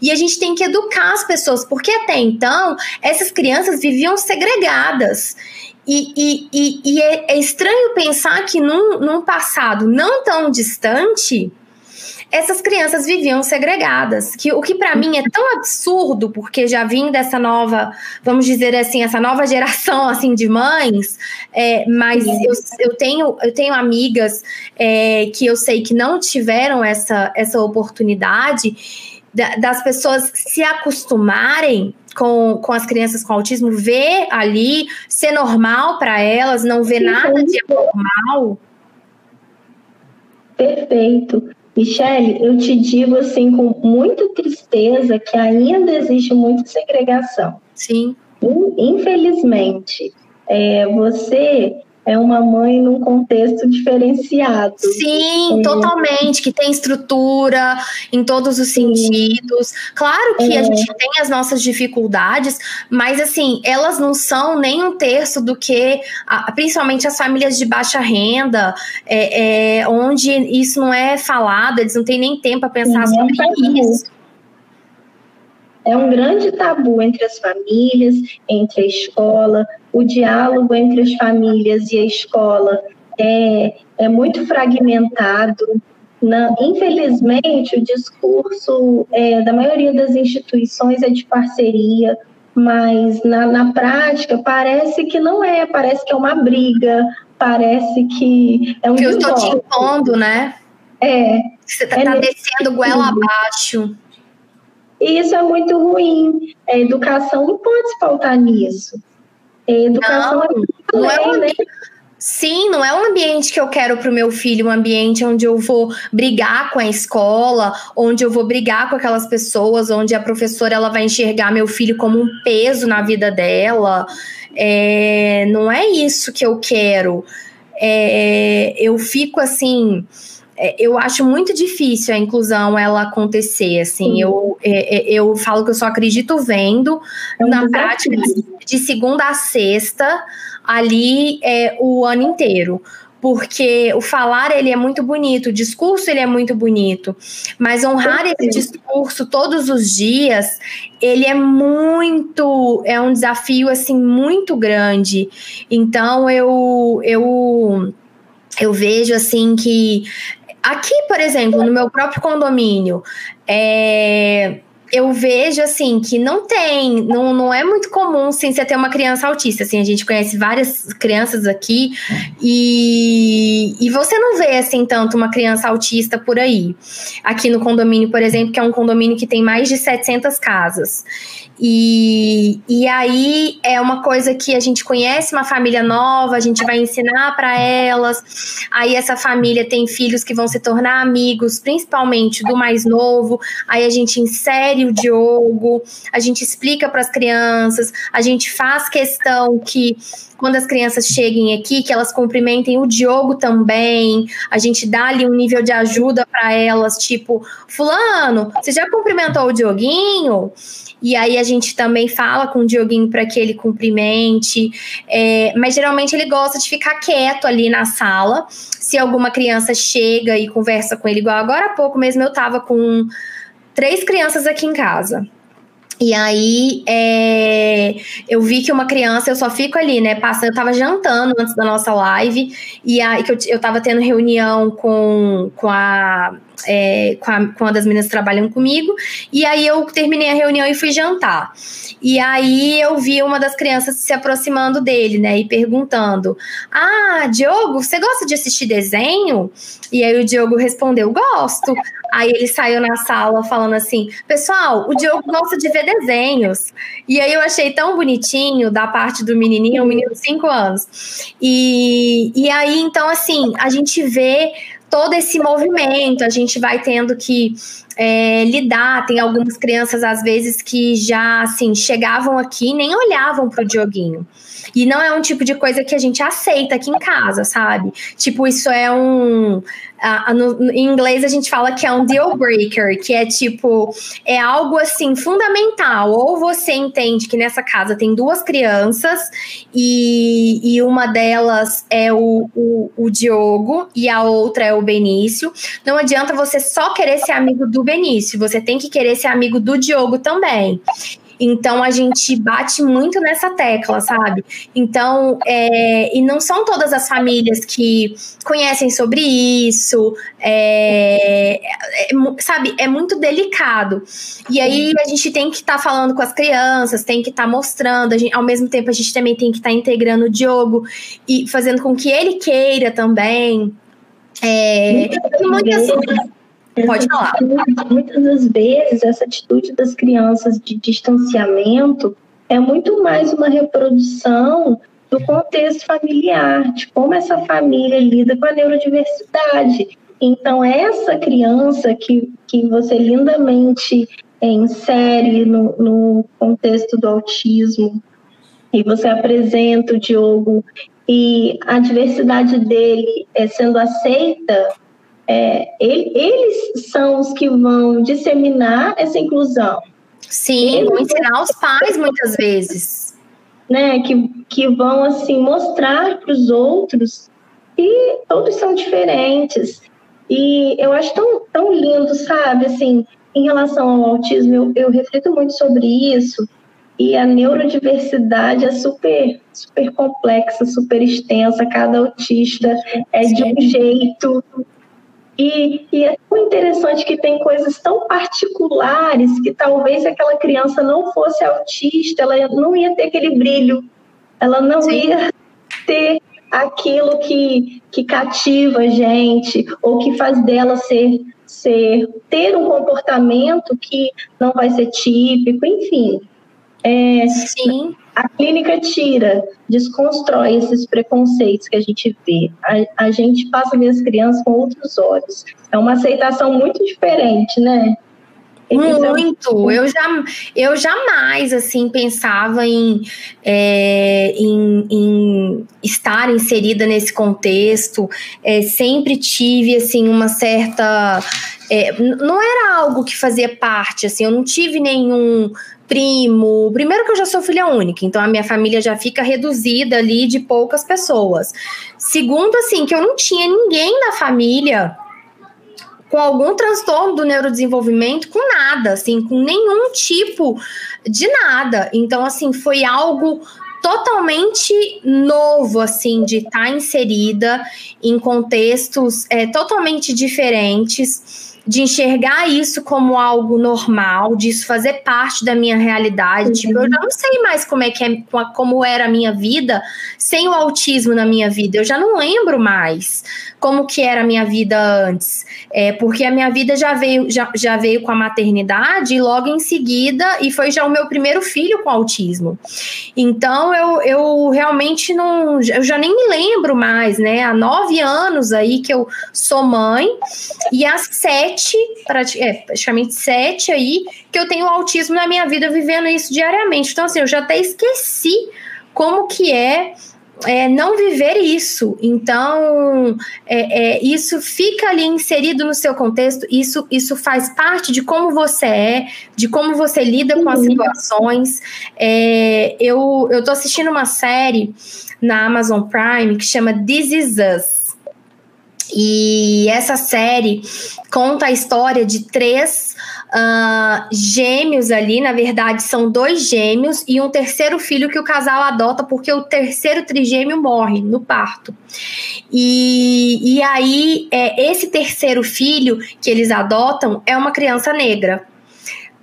E a gente tem que educar as pessoas, porque até então essas crianças viviam segregadas. E, e, e, e é, é, estranho pensar que num, num passado não tão distante, essas crianças viviam segregadas, que o que para mim é tão absurdo, porque já vim dessa nova, vamos dizer assim, essa nova <laughs> geração assim de mães, é, mas eu, eu, tenho eu tenho amigas é, que eu sei que não tiveram essa essa oportunidade das pessoas se acostumarem com, com as crianças com autismo, ver ali, ser normal para elas, não ver nada de anormal. Perfeito. Michele, eu te digo assim com muita tristeza que ainda existe muita segregação. Sim. Infelizmente, é, você é uma mãe num contexto diferenciado. Sim, é. totalmente, que tem estrutura em todos os sentidos. Claro que é. a gente tem as nossas dificuldades, mas assim, elas não são nem um terço do que, principalmente as famílias de baixa renda, é, é onde isso não é falado, eles não têm nem tempo para pensar Sim, sobre isso. É um grande tabu entre as famílias, entre a escola, o diálogo entre as famílias e a escola é, é muito fragmentado. Na, infelizmente, o discurso é, da maioria das instituições é de parceria, mas na, na prática parece que não é, parece que é uma briga, parece que é um Que eu estou te impondo, né? É. Você está é tá descendo goela abaixo. E isso é muito ruim. A educação não pode se pautar nisso. Educação não, não é um, né? Sim, não é um ambiente que eu quero para o meu filho, um ambiente onde eu vou brigar com a escola, onde eu vou brigar com aquelas pessoas, onde a professora ela vai enxergar meu filho como um peso na vida dela. É, não é isso que eu quero. É, eu fico assim é, eu acho muito difícil a inclusão ela acontecer, assim, eu, é, é, eu falo que eu só acredito vendo, é um na desafio. prática, de segunda a sexta, ali é, o ano inteiro, porque o falar ele é muito bonito, o discurso ele é muito bonito, mas honrar esse discurso todos os dias, ele é muito, é um desafio, assim, muito grande, então eu... eu eu vejo assim que Aqui, por exemplo, no meu próprio condomínio, é, eu vejo assim que não tem, não, não é muito comum sim, você ter uma criança autista. Assim, a gente conhece várias crianças aqui e, e você não vê assim tanto uma criança autista por aí. Aqui no condomínio, por exemplo, que é um condomínio que tem mais de 700 casas. E, e aí é uma coisa que a gente conhece uma família nova, a gente vai ensinar para elas. Aí essa família tem filhos que vão se tornar amigos, principalmente do mais novo. Aí a gente insere o Diogo, a gente explica para as crianças, a gente faz questão que quando as crianças cheguem aqui, que elas cumprimentem o Diogo também. A gente dá ali um nível de ajuda para elas, tipo, fulano, você já cumprimentou o Dioguinho? E aí a gente também fala com o Dioguinho para que ele cumprimente. É, mas geralmente ele gosta de ficar quieto ali na sala. Se alguma criança chega e conversa com ele, igual agora há pouco mesmo eu tava com três crianças aqui em casa. E aí é, eu vi que uma criança, eu só fico ali, né? Passando, eu tava jantando antes da nossa live, e aí que eu, eu tava tendo reunião com, com a é, com, a, com uma das meninas que trabalham comigo. E aí eu terminei a reunião e fui jantar. E aí eu vi uma das crianças se aproximando dele, né? E perguntando: Ah, Diogo, você gosta de assistir desenho? E aí o Diogo respondeu: Gosto. Aí ele saiu na sala falando assim: Pessoal, o Diogo gosta de ver desenhos. E aí eu achei tão bonitinho da parte do menininho, um menino de 5 anos. E, e aí, então, assim, a gente vê todo esse movimento, a gente vai tendo que é, lidar. Tem algumas crianças, às vezes, que já assim chegavam aqui nem olhavam para o Dioguinho. E não é um tipo de coisa que a gente aceita aqui em casa, sabe? Tipo, isso é um. Uh, no, em inglês a gente fala que é um deal breaker, que é tipo, é algo assim fundamental. Ou você entende que nessa casa tem duas crianças e, e uma delas é o, o, o Diogo e a outra é o Benício. Não adianta você só querer ser amigo do Benício, você tem que querer ser amigo do Diogo também. Então a gente bate muito nessa tecla, sabe? Então, é, e não são todas as famílias que conhecem sobre isso, é, é, sabe? É muito delicado. E aí a gente tem que estar tá falando com as crianças, tem que estar tá mostrando, gente, ao mesmo tempo a gente também tem que estar tá integrando o Diogo e fazendo com que ele queira também. É, muitas, Pode falar. Muitas das vezes, essa atitude das crianças de distanciamento é muito mais uma reprodução do contexto familiar, de como essa família lida com a neurodiversidade. Então, essa criança que, que você lindamente é, insere no, no contexto do autismo, e você apresenta o Diogo e a diversidade dele é sendo aceita é, ele, eles são os que vão disseminar essa inclusão. Sim, eles vão ensinar os pais muitas vezes. Né, que, que vão assim mostrar para os outros que todos são diferentes. E eu acho tão, tão lindo, sabe? Assim, em relação ao autismo, eu, eu reflito muito sobre isso. E a neurodiversidade é super, super complexa, super extensa. Cada autista é de um jeito, e, e, é tão interessante que tem coisas tão particulares que talvez se aquela criança não fosse autista, ela não ia ter aquele brilho, ela não Sim. ia ter aquilo que, que cativa a gente ou que faz dela ser, ser ter um comportamento que não vai ser típico, enfim. É, Sim a clínica tira, desconstrói esses preconceitos que a gente vê. A, a gente passa a ver as crianças com outros olhos. É uma aceitação muito diferente, né? Muito. Eu, já, eu jamais assim pensava em, é, em, em, estar inserida nesse contexto. É, sempre tive assim uma certa. É, não era algo que fazia parte, assim, eu não tive nenhum primo. Primeiro que eu já sou filha única, então a minha família já fica reduzida ali de poucas pessoas. Segundo, assim, que eu não tinha ninguém da família com algum transtorno do neurodesenvolvimento, com nada, assim, com nenhum tipo de nada. Então, assim, foi algo totalmente novo, assim, de estar tá inserida em contextos é, totalmente diferentes de enxergar isso como algo normal, disso fazer parte da minha realidade. Uhum. Tipo, eu já não sei mais como é que é, como era a minha vida sem o autismo na minha vida. Eu já não lembro mais como que era a minha vida antes. É, porque a minha vida já veio, já, já veio com a maternidade e logo em seguida, e foi já o meu primeiro filho com autismo. Então eu, eu realmente não. Eu já nem me lembro mais, né? Há nove anos aí que eu sou mãe, e há sete, é, praticamente sete aí, que eu tenho autismo na minha vida, vivendo isso diariamente. Então, assim, eu já até esqueci como que é é, não viver isso. Então, é, é, isso fica ali inserido no seu contexto, isso, isso faz parte de como você é, de como você lida com as situações. É, eu, eu tô assistindo uma série na Amazon Prime que chama This Is Us. E essa série conta a história de três uh, gêmeos ali, na verdade são dois gêmeos e um terceiro filho que o casal adota porque o terceiro trigêmeo morre no parto. E, e aí, é, esse terceiro filho que eles adotam é uma criança negra,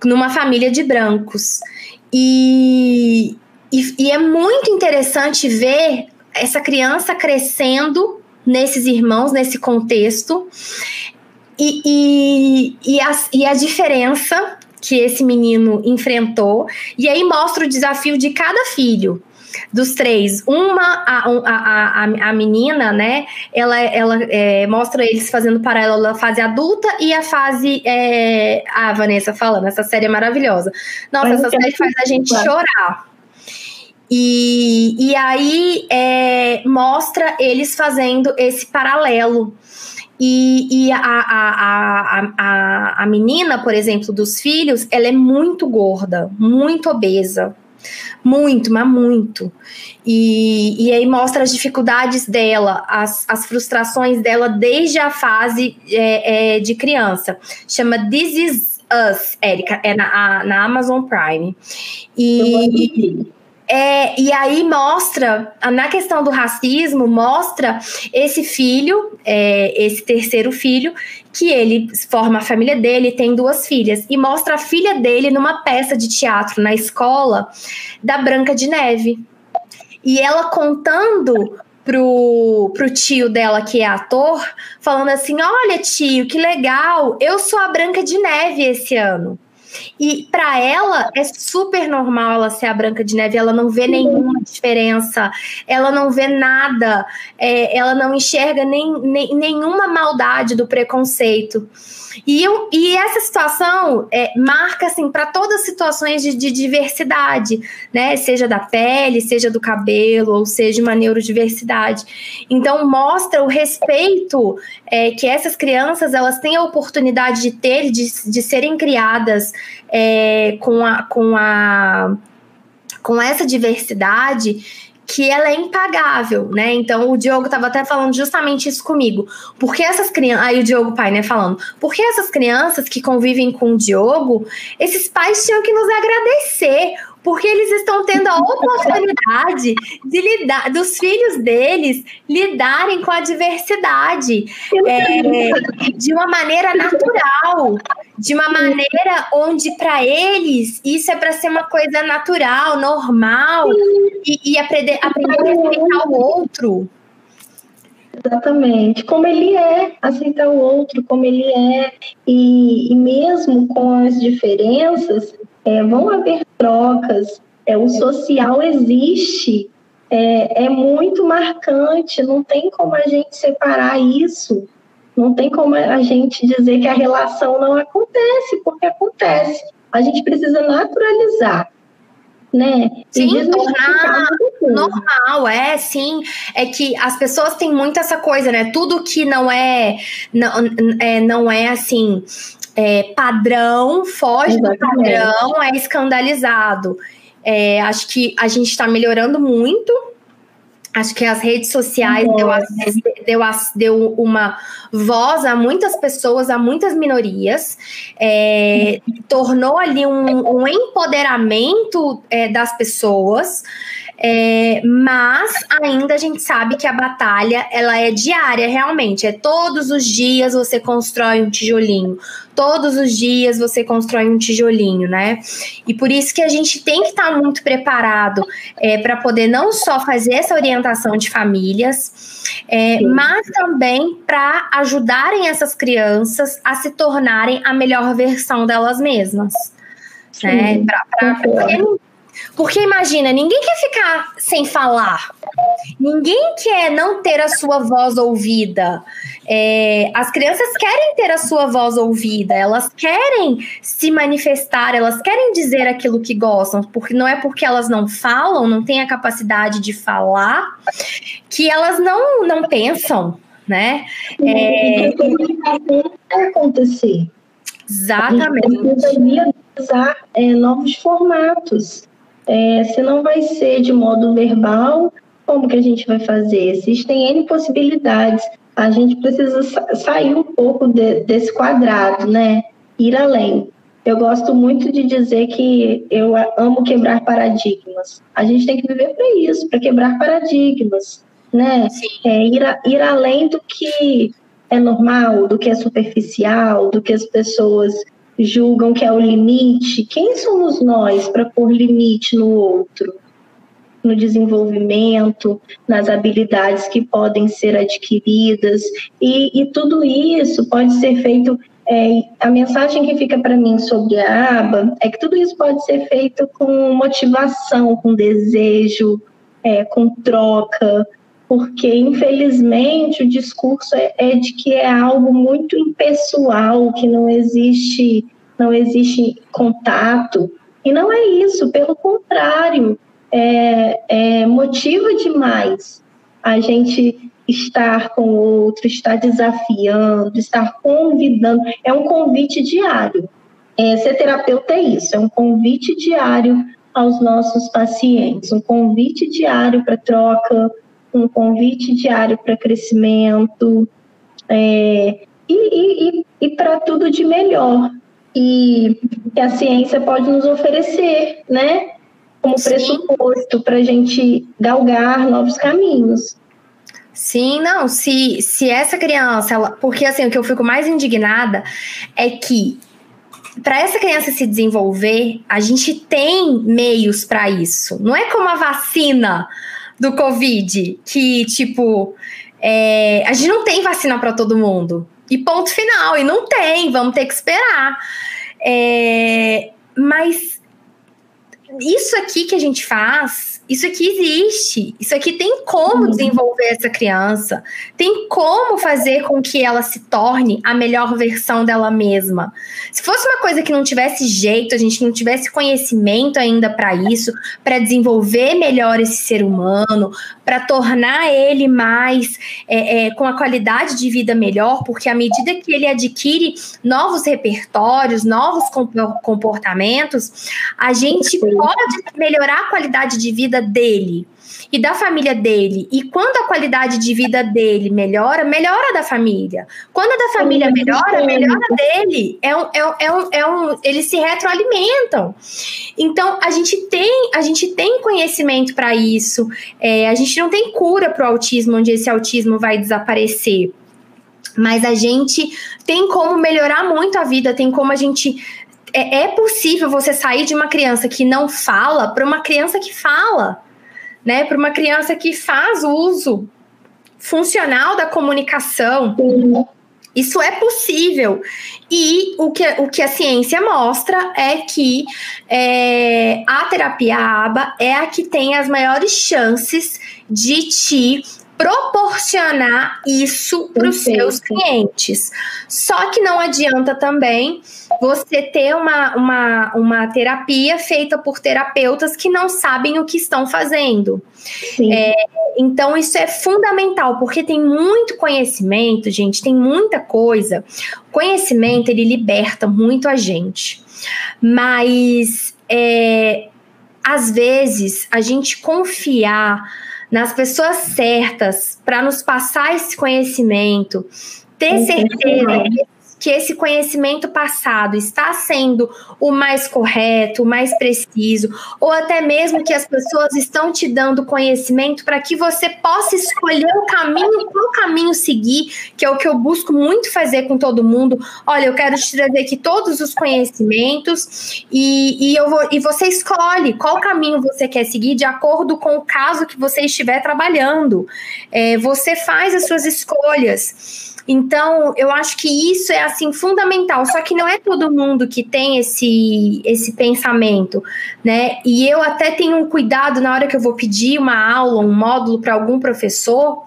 numa família de brancos. E, e, e é muito interessante ver essa criança crescendo nesses irmãos, nesse contexto. E, e, e, a, e a diferença que esse menino enfrentou. E aí mostra o desafio de cada filho. dos três. Uma, a, a, a, a menina, né? Ela, ela é, mostra eles fazendo paralelo da fase adulta e a fase. É, a Vanessa falando, essa série é maravilhosa. Nossa, Mas essa série faz a gente chorar. E, e aí é, mostra eles fazendo esse paralelo. E, e a, a, a, a, menina, por exemplo, dos filhos, ela é muito gorda, muito obesa. Muito, mas muito. E, e aí mostra as dificuldades dela, as, as frustrações dela desde a fase é, é, de criança. Chama This Is Us, Érica, é na, a, na Amazon Prime. E. É, e aí mostra, na questão do racismo, mostra esse filho, é, esse terceiro filho, que ele forma a família dele, tem duas filhas, e mostra a filha dele numa peça de teatro na escola da Branca de Neve. E ela contando pro, pro tio dela, que é ator, falando assim: Olha, tio, que legal, eu sou a Branca de Neve esse ano. E para ela é super normal ela ser a Branca de Neve, ela não vê nenhuma diferença, ela não vê nada, é, ela não enxerga nem, nem, nenhuma maldade do preconceito. E, eu, e essa situação é, marca assim para todas as situações de, de, diversidade, né? Seja da pele, seja do cabelo, ou seja uma neurodiversidade. Então mostra o respeito é, que essas crianças elas têm a oportunidade de ter, de, de serem criadas é, com, a, com, a, com essa diversidade que ela é impagável, né? Então o Diogo estava até falando justamente isso comigo. Porque essas crianças, aí o Diogo pai, né, falando, porque essas crianças que convivem com o Diogo, esses pais tinham que nos agradecer porque eles estão tendo a oportunidade de lidar, dos filhos deles lidarem com a diversidade é, de uma maneira natural, de uma maneira onde para eles isso é para ser uma coisa natural, normal e, e aprender, aprender a respeitar o outro. Exatamente, como ele é, aceitar o outro como ele é, e, e mesmo com as diferenças, é, vão haver trocas, é, o social existe, é, é muito marcante, não tem como a gente separar isso, não tem como a gente dizer que a relação não acontece, porque acontece. A gente precisa naturalizar né? Sim, tornar normal, é, sim. É que as pessoas têm muito essa coisa, né? Tudo que não é, não é, não é assim, é, padrão, foge Exatamente. do padrão, é escandalizado. É, acho que a gente está melhorando muito. Acho que as redes sociais deu, deu, deu, uma voz a muitas pessoas, a muitas minorias, é, tornou ali um, um empoderamento é, das pessoas. É, mas ainda a gente sabe que a batalha ela é diária, realmente. É todos os dias você constrói um tijolinho. Todos os dias você constrói um tijolinho, né? E por isso que a gente tem que estar muito preparado é, para poder não só fazer essa orientação de famílias, é, mas também para ajudarem essas crianças a se tornarem a melhor versão delas mesmas. Né? Pra, pra, porque porque imagina, ninguém quer ficar sem falar. Ninguém quer não ter a sua voz ouvida. É, as crianças querem ter a sua voz ouvida, elas querem se manifestar, elas querem dizer aquilo que gostam, porque não é porque elas não falam, não têm a capacidade de falar, que elas não, não pensam, né? É, vai acontecer. Exatamente. A gente usar é, novos formatos. É, se não vai ser de modo verbal, como que a gente vai fazer? Existem N possibilidades. A gente precisa sair um pouco de, desse quadrado, né? Ir além. Eu gosto muito de dizer que eu amo quebrar paradigmas. A gente tem que viver para isso, para quebrar paradigmas, né? É, ir, a, ir além do que é normal, do que é superficial, do que as pessoas julgam que é o limite, quem somos nós para pôr limite no outro? No desenvolvimento, nas habilidades que podem ser adquiridas, e, e tudo isso pode ser feito. É, a mensagem que fica para mim sobre a aba é que tudo isso pode ser feito com motivação, com desejo, é, com troca, porque infelizmente o discurso é, é, de que é algo muito impessoal, que não existe, não existe contato. E não é isso, pelo contrário, é, é motiva demais a gente estar com o outro, estar desafiando, estar convidando. É um convite diário. É, ser terapeuta é isso, é um convite diário aos nossos pacientes, um convite diário para troca, um convite diário para crescimento é, e, e, e para tudo de melhor e que a ciência pode nos oferecer, né? Como Sim. pressuposto para a gente galgar novos caminhos. Sim, não, se, se essa criança, ela, porque assim, o que eu fico mais indignada é que para essa criança se desenvolver, a gente tem meios para isso. Não é como a vacina do Covid, que, tipo, é, a gente não tem vacina para todo mundo. E ponto final. E não tem, vamos ter que esperar. É, mas isso aqui que a gente faz isso aqui existe, isso aqui tem como uhum. desenvolver essa criança, tem como fazer com que ela se torne a melhor versão dela mesma. Se fosse uma coisa que não tivesse jeito, a gente não tivesse conhecimento ainda para isso, para desenvolver melhor esse ser humano, para tornar ele mais é, é, com a qualidade de vida melhor, porque à medida que ele adquire novos repertórios, novos comportamentos, a gente pode melhorar a qualidade de vida dele e da família dele. E quando a qualidade de vida dele melhora, melhora da família. Quando a da família melhora, melhora dele. É um, é, um, é, um, é um, eles se retroalimentam. Então a gente tem, a gente tem conhecimento para isso. É, a gente não tem cura para o autismo, onde esse autismo vai desaparecer. Mas a gente tem como melhorar muito a vida, tem como a gente é, é possível você sair de uma criança que não fala para uma criança que fala, né? Para uma criança que faz uso funcional da comunicação. Isso é possível. E o que, o que a ciência mostra é que é, a terapia ABA é a que tem as maiores chances de te proporcionar isso para os seus clientes. Só que não adianta também você ter uma, uma, uma terapia feita por terapeutas que não sabem o que estão fazendo. É, então, isso é fundamental, porque tem muito conhecimento, gente, tem muita coisa. O conhecimento, ele liberta muito a gente. Mas, é, às vezes, a gente confiar nas pessoas certas para nos passar esse conhecimento, ter certeza que esse conhecimento passado está sendo o mais correto, o mais preciso, ou até mesmo que as pessoas estão te dando conhecimento para que você possa escolher o caminho, qual caminho seguir, que é o que eu busco muito fazer com todo mundo. Olha, eu quero te trazer aqui todos os conhecimentos e, e eu vou, e você escolhe qual caminho você quer seguir de acordo com o caso que você estiver trabalhando. É, você faz as suas escolhas. Então, eu acho que isso é assim fundamental, só que não é todo mundo que tem esse esse pensamento, né? E eu até tenho um cuidado na hora que eu vou pedir uma aula, um módulo para algum professor,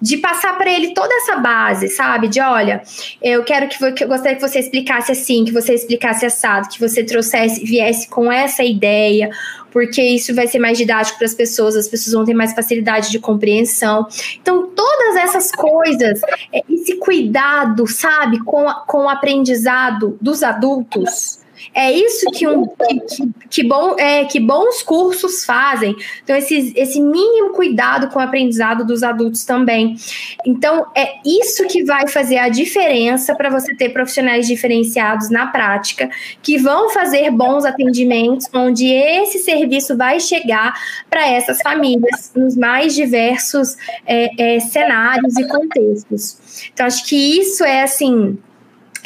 de passar para ele toda essa base, sabe? De olha, eu quero que, que eu gostaria que você explicasse assim, que você explicasse assado, que você trouxesse, viesse com essa ideia, porque isso vai ser mais didático para as pessoas, as pessoas vão ter mais facilidade de compreensão. Então, todas essas coisas, é, esse cuidado, sabe, com, com o aprendizado dos adultos é isso que, um, que, que, bom, é, que bons cursos fazem. Então, esse, esse mínimo cuidado com o aprendizado dos adultos também. Então, é isso que vai fazer a diferença para você ter profissionais diferenciados na prática, que vão fazer bons atendimentos, onde esse serviço vai chegar para essas famílias nos mais diversos é, é, cenários e contextos. Então, acho que isso é assim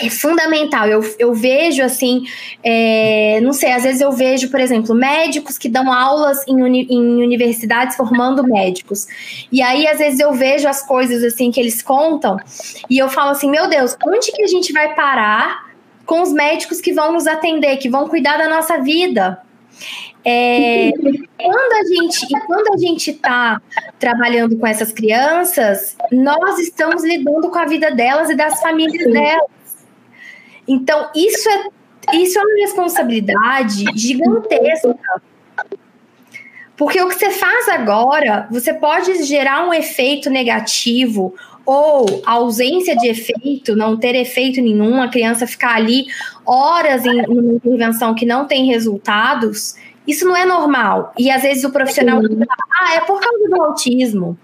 é fundamental. Eu, eu vejo assim, é, não sei, às vezes eu vejo, por exemplo, médicos que dão aulas em, uni, em universidades formando médicos. E aí, às vezes, eu vejo as coisas assim que eles contam e eu falo assim, meu Deus, onde que a gente vai parar com os médicos que vão nos atender, que vão cuidar da nossa vida? É, quando a gente e quando a gente está trabalhando com essas crianças, nós estamos lidando com a vida delas e das famílias delas. Então isso é isso é uma responsabilidade gigantesca. Porque o que você faz agora, você pode gerar um efeito negativo ou ausência de efeito, não ter efeito nenhum, a criança ficar ali horas em uma intervenção que não tem resultados, isso não é normal. E às vezes o profissional fala, ah, é por causa do autismo.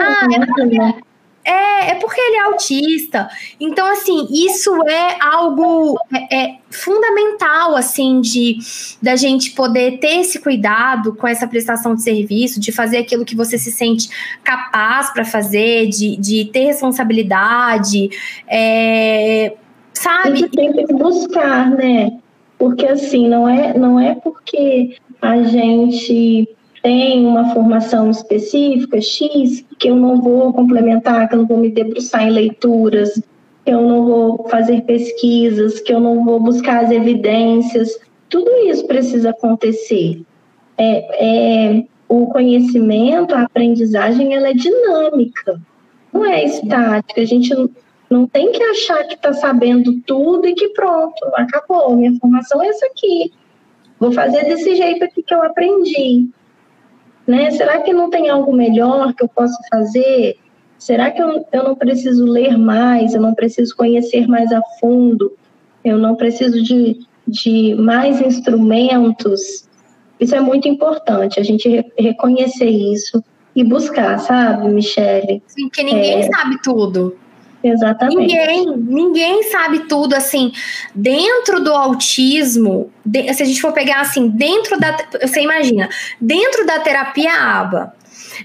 Ah, é porque, é, é porque ele é autista. Então, assim, isso é algo é, é fundamental, assim, de da gente poder ter esse cuidado com essa prestação de serviço, de fazer aquilo que você se sente capaz para fazer, de, de ter responsabilidade, é, sabe? tem que buscar, né? Porque assim, não é, não é porque a gente tem uma formação específica, X, que eu não vou complementar, que eu não vou me debruçar em leituras, que eu não vou fazer pesquisas, que eu não vou buscar as evidências. Tudo isso precisa acontecer. É, é, o conhecimento, a aprendizagem, ela é dinâmica, não é estática. A gente não tem que achar que está sabendo tudo e que pronto, acabou. Minha formação é essa aqui. Vou fazer desse jeito aqui que eu aprendi. Né? Será que não tem algo melhor que eu possa fazer? Será que eu, eu não preciso ler mais? Eu não preciso conhecer mais a fundo? Eu não preciso de, de mais instrumentos? Isso é muito importante, a gente re reconhecer isso e buscar, sabe, Michele? Sim, porque ninguém é... sabe tudo. Exatamente. Ninguém, ninguém sabe tudo assim. Dentro do autismo, de, se a gente for pegar assim, dentro da. Você imagina, dentro da terapia ABA,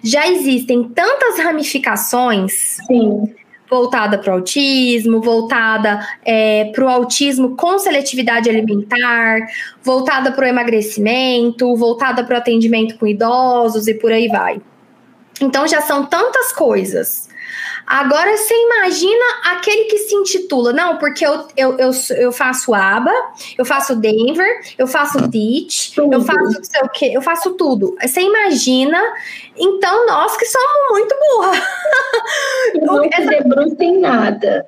já existem tantas ramificações. Sim. Voltada para o autismo, voltada é, para o autismo com seletividade alimentar, voltada para o emagrecimento, voltada para o atendimento com idosos e por aí vai. Então já são tantas coisas Agora você imagina aquele que se intitula, não, porque eu, eu, eu, eu faço aba, eu faço Denver, eu faço Ditch, eu faço não sei o quê, eu faço tudo. Você imagina, então nós que somos muito burras. <laughs> Não Essa... debruça em nada.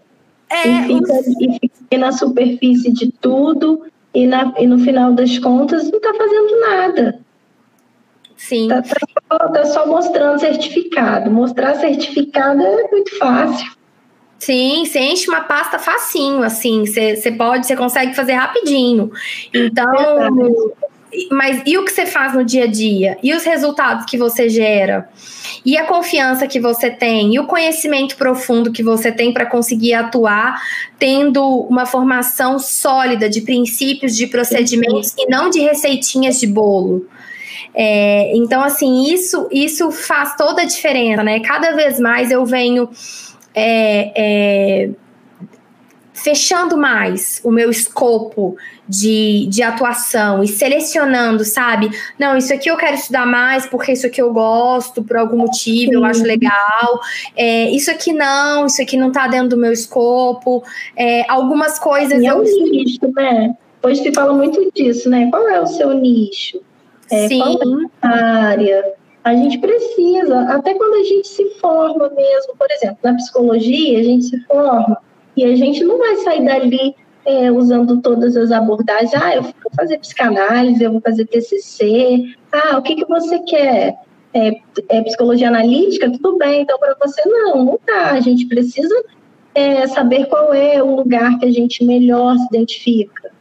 É, e, fica, e fica na superfície de tudo e, na, e no final das contas não está fazendo nada. Sim. Tá, tá, tá, só mostrando certificado. Mostrar certificado é muito fácil. Sim, você enche uma pasta facinho, assim, você, você pode, você consegue fazer rapidinho. Então, mas e o que você faz no dia a dia? E os resultados que você gera? E a confiança que você tem? E o conhecimento profundo que você tem para conseguir atuar, tendo uma formação sólida de princípios, de procedimentos e não de receitinhas de bolo? É, então, assim, isso, isso faz toda a diferença, né? Cada vez mais eu venho é, é, fechando mais o meu escopo de, de atuação e selecionando, sabe? Não, isso aqui eu quero estudar mais porque isso aqui eu gosto, por algum motivo, Sim. eu acho legal. É, isso aqui não, isso aqui não tá dentro do meu escopo. É, algumas coisas. E é eu... um nicho, né? Hoje se fala muito disso, né? Qual é o seu nicho? É, Sim. qual é a área. A gente precisa, até quando a gente se forma mesmo, por exemplo, na psicologia, a gente se forma e a gente não vai sair dali é, usando todas as abordagens. Ah, eu vou fazer psicanálise, eu vou fazer TCC. Ah, o que, que você quer? É, é psicologia analítica? Tudo bem, então para você não, não tá. A gente precisa é, saber qual é o lugar que a gente melhor se identifica.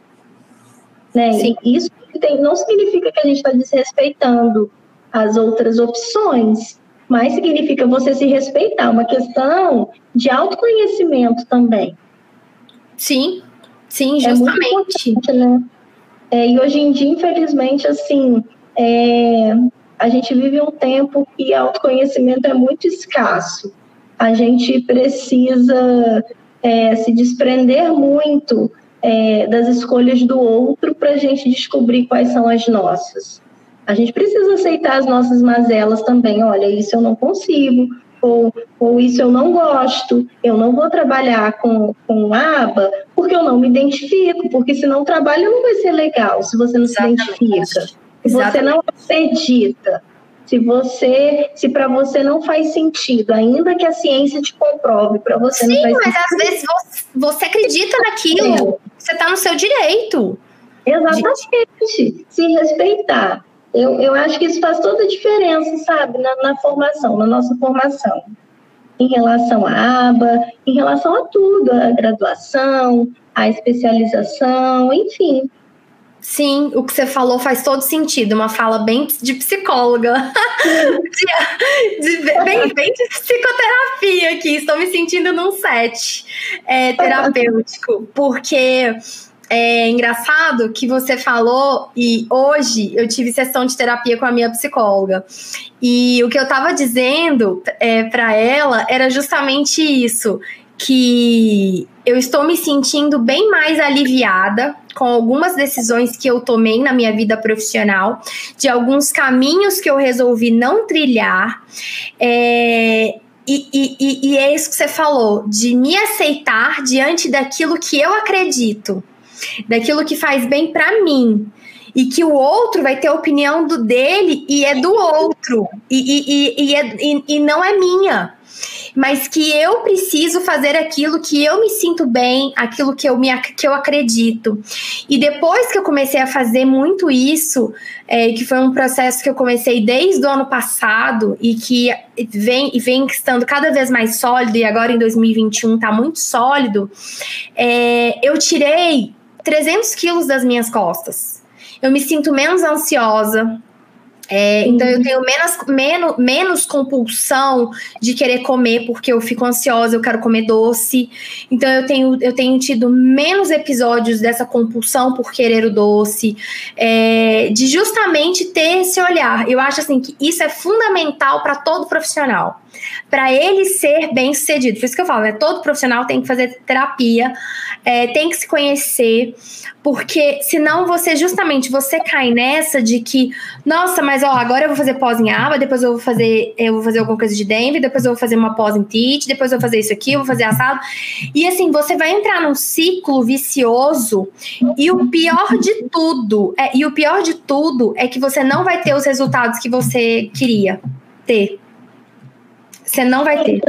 Né? Sim. Isso tem, não significa que a gente está desrespeitando as outras opções, mas significa você se respeitar. Uma questão de autoconhecimento também. Sim, sim, justamente. É né? É, e hoje em dia, infelizmente, assim, é, a gente vive um tempo que autoconhecimento é muito escasso. A gente precisa é, se desprender muito é, das escolhas do outro para a gente descobrir quais são as nossas. A gente precisa aceitar as nossas mazelas também. Olha, isso eu não consigo, ou, ou isso eu não gosto, eu não vou trabalhar com, com aba porque eu não me identifico, porque senão o trabalho não vai ser legal se você não Exatamente. se identifica. Se você não acredita, se você, se para você não faz sentido, ainda que a ciência te comprove, para você Sim, não faz mas sentido. às vezes você, você acredita naquilo, é. você está no seu direito. Exatamente. Se respeitar. Eu, eu acho que isso faz toda a diferença, sabe, na, na formação, na nossa formação. Em relação à aba, em relação a tudo, a graduação, a especialização, enfim. Sim, o que você falou faz todo sentido, uma fala bem de psicóloga, <laughs> de, de, bem, bem, de psicoterapia aqui. Estou me sentindo num set é, terapêutico, porque é engraçado que você falou, e hoje eu tive sessão de terapia com a minha psicóloga. E o que eu estava dizendo é, para ela era justamente isso: que eu estou me sentindo bem mais aliviada com algumas decisões que eu tomei na minha vida profissional, de alguns caminhos que eu resolvi não trilhar. É, e, e, e, é isso que você falou, de me aceitar diante daquilo que eu acredito daquilo que faz bem para mim. E que o outro vai ter a opinião do dele e é do outro. E, e, e, é, e, e não é minha mas que eu preciso fazer aquilo que eu me sinto bem, aquilo que eu, me, que eu acredito. E depois que eu comecei a fazer muito isso, é, que foi um processo que eu comecei desde o ano passado e que vem, vem estando cada vez mais sólido, e agora em 2021 está muito sólido, é, eu tirei 300 quilos das minhas costas. Eu me sinto menos ansiosa, é, então eu tenho menos, menos, menos compulsão de querer comer porque eu fico ansiosa, eu quero comer doce. Então eu tenho, eu tenho tido menos episódios dessa compulsão por querer o doce, é, de justamente ter esse olhar. Eu acho assim que isso é fundamental para todo profissional, para ele ser bem sucedido. Por isso que eu falo, né? Todo profissional tem que fazer terapia, é, tem que se conhecer, porque senão você justamente você cai nessa de que, nossa, mas ó, agora eu vou fazer pós em aba, depois eu vou fazer, eu vou fazer alguma coisa de Denver, depois eu vou fazer uma pós em TIT, depois eu vou fazer isso aqui, eu vou fazer assado. E assim, você vai entrar num ciclo vicioso e o pior de tudo, é, e o pior de tudo é que você não vai ter os resultados que você queria ter. Você não vai ter.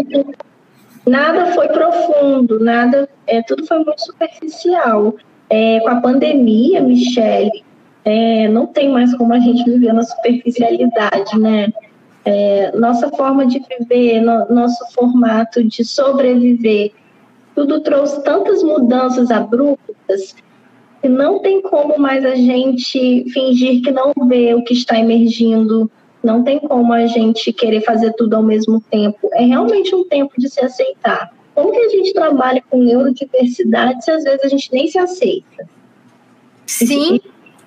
Nada foi profundo, nada, é, tudo foi muito superficial. É, com a pandemia, Michele, é, não tem mais como a gente viver na superficialidade, né? É, nossa forma de viver, no, nosso formato de sobreviver, tudo trouxe tantas mudanças abruptas que não tem como mais a gente fingir que não vê o que está emergindo, não tem como a gente querer fazer tudo ao mesmo tempo. É realmente um tempo de se aceitar. Como que a gente trabalha com neurodiversidade se às vezes a gente nem se aceita? Sim,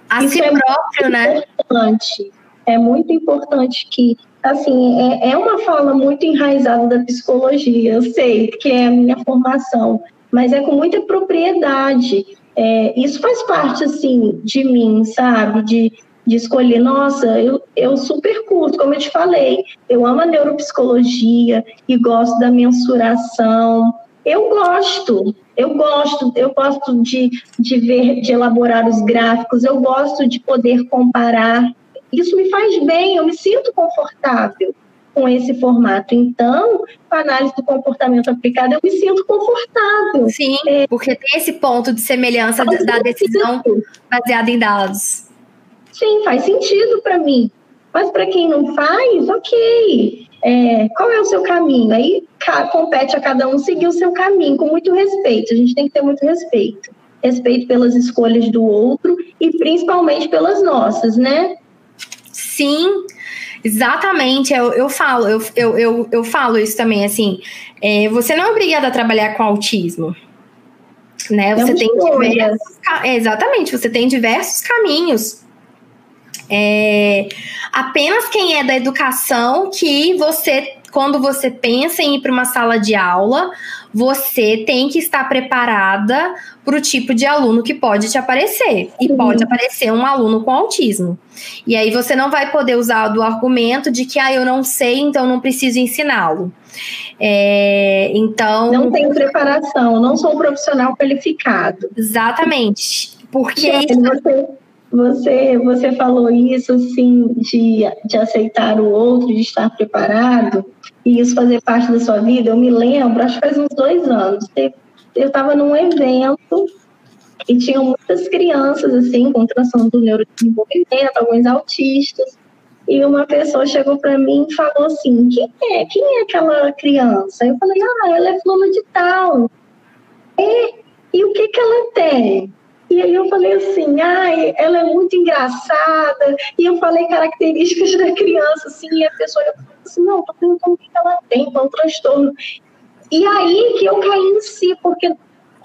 a Isso si é próprio, né? Importante. É muito importante que, assim, é, é uma fala muito enraizada da psicologia, eu sei que é a minha formação, mas é com muita propriedade. É, isso faz parte, assim, de mim, sabe? De, de escolher, nossa, eu, eu super curto, como eu te falei, eu amo a neuropsicologia e gosto da mensuração. Eu gosto, eu gosto, eu gosto de, de ver, de elaborar os gráficos, eu gosto de poder comparar. Isso me faz bem, eu me sinto confortável com esse formato. Então, com a análise do comportamento aplicado, eu me sinto confortável. Sim, é, porque tem esse ponto de semelhança da decisão baseada em dados. Sim, faz sentido para mim. Mas para quem não faz, ok. É, qual é o seu caminho? Aí compete a cada um seguir o seu caminho com muito respeito. A gente tem que ter muito respeito. Respeito pelas escolhas do outro e principalmente pelas nossas, né? Sim, exatamente. Eu, eu falo, eu, eu, eu, eu falo isso também, assim. É, você não é obrigada a trabalhar com autismo. Né? Você é tem diversos, exatamente, você tem diversos caminhos é, apenas quem é da educação que você quando você pensa em ir para uma sala de aula, você tem que estar preparada para o tipo de aluno que pode te aparecer. E uhum. pode aparecer um aluno com autismo. E aí você não vai poder usar do argumento de que ah, eu não sei, então não preciso ensiná-lo. É, então. Não tenho preparação, não sou um profissional qualificado. Exatamente. Porque. Você, você, você falou isso, assim, de, de aceitar o outro, de estar preparado, e isso fazer parte da sua vida. Eu me lembro, acho que faz uns dois anos, eu estava num evento e tinha muitas crianças, assim, com transtorno do neurodesenvolvimento, alguns autistas. E uma pessoa chegou para mim e falou assim: quem é? Quem é aquela criança? Eu falei: ah, ela é fulana de tal. E, e o que, que ela tem? E aí eu falei assim, ai, ela é muito engraçada. E eu falei características da criança, assim, e a pessoa falou assim, não, tô perguntando o que ela tem, qual transtorno. E aí que eu caí em si, porque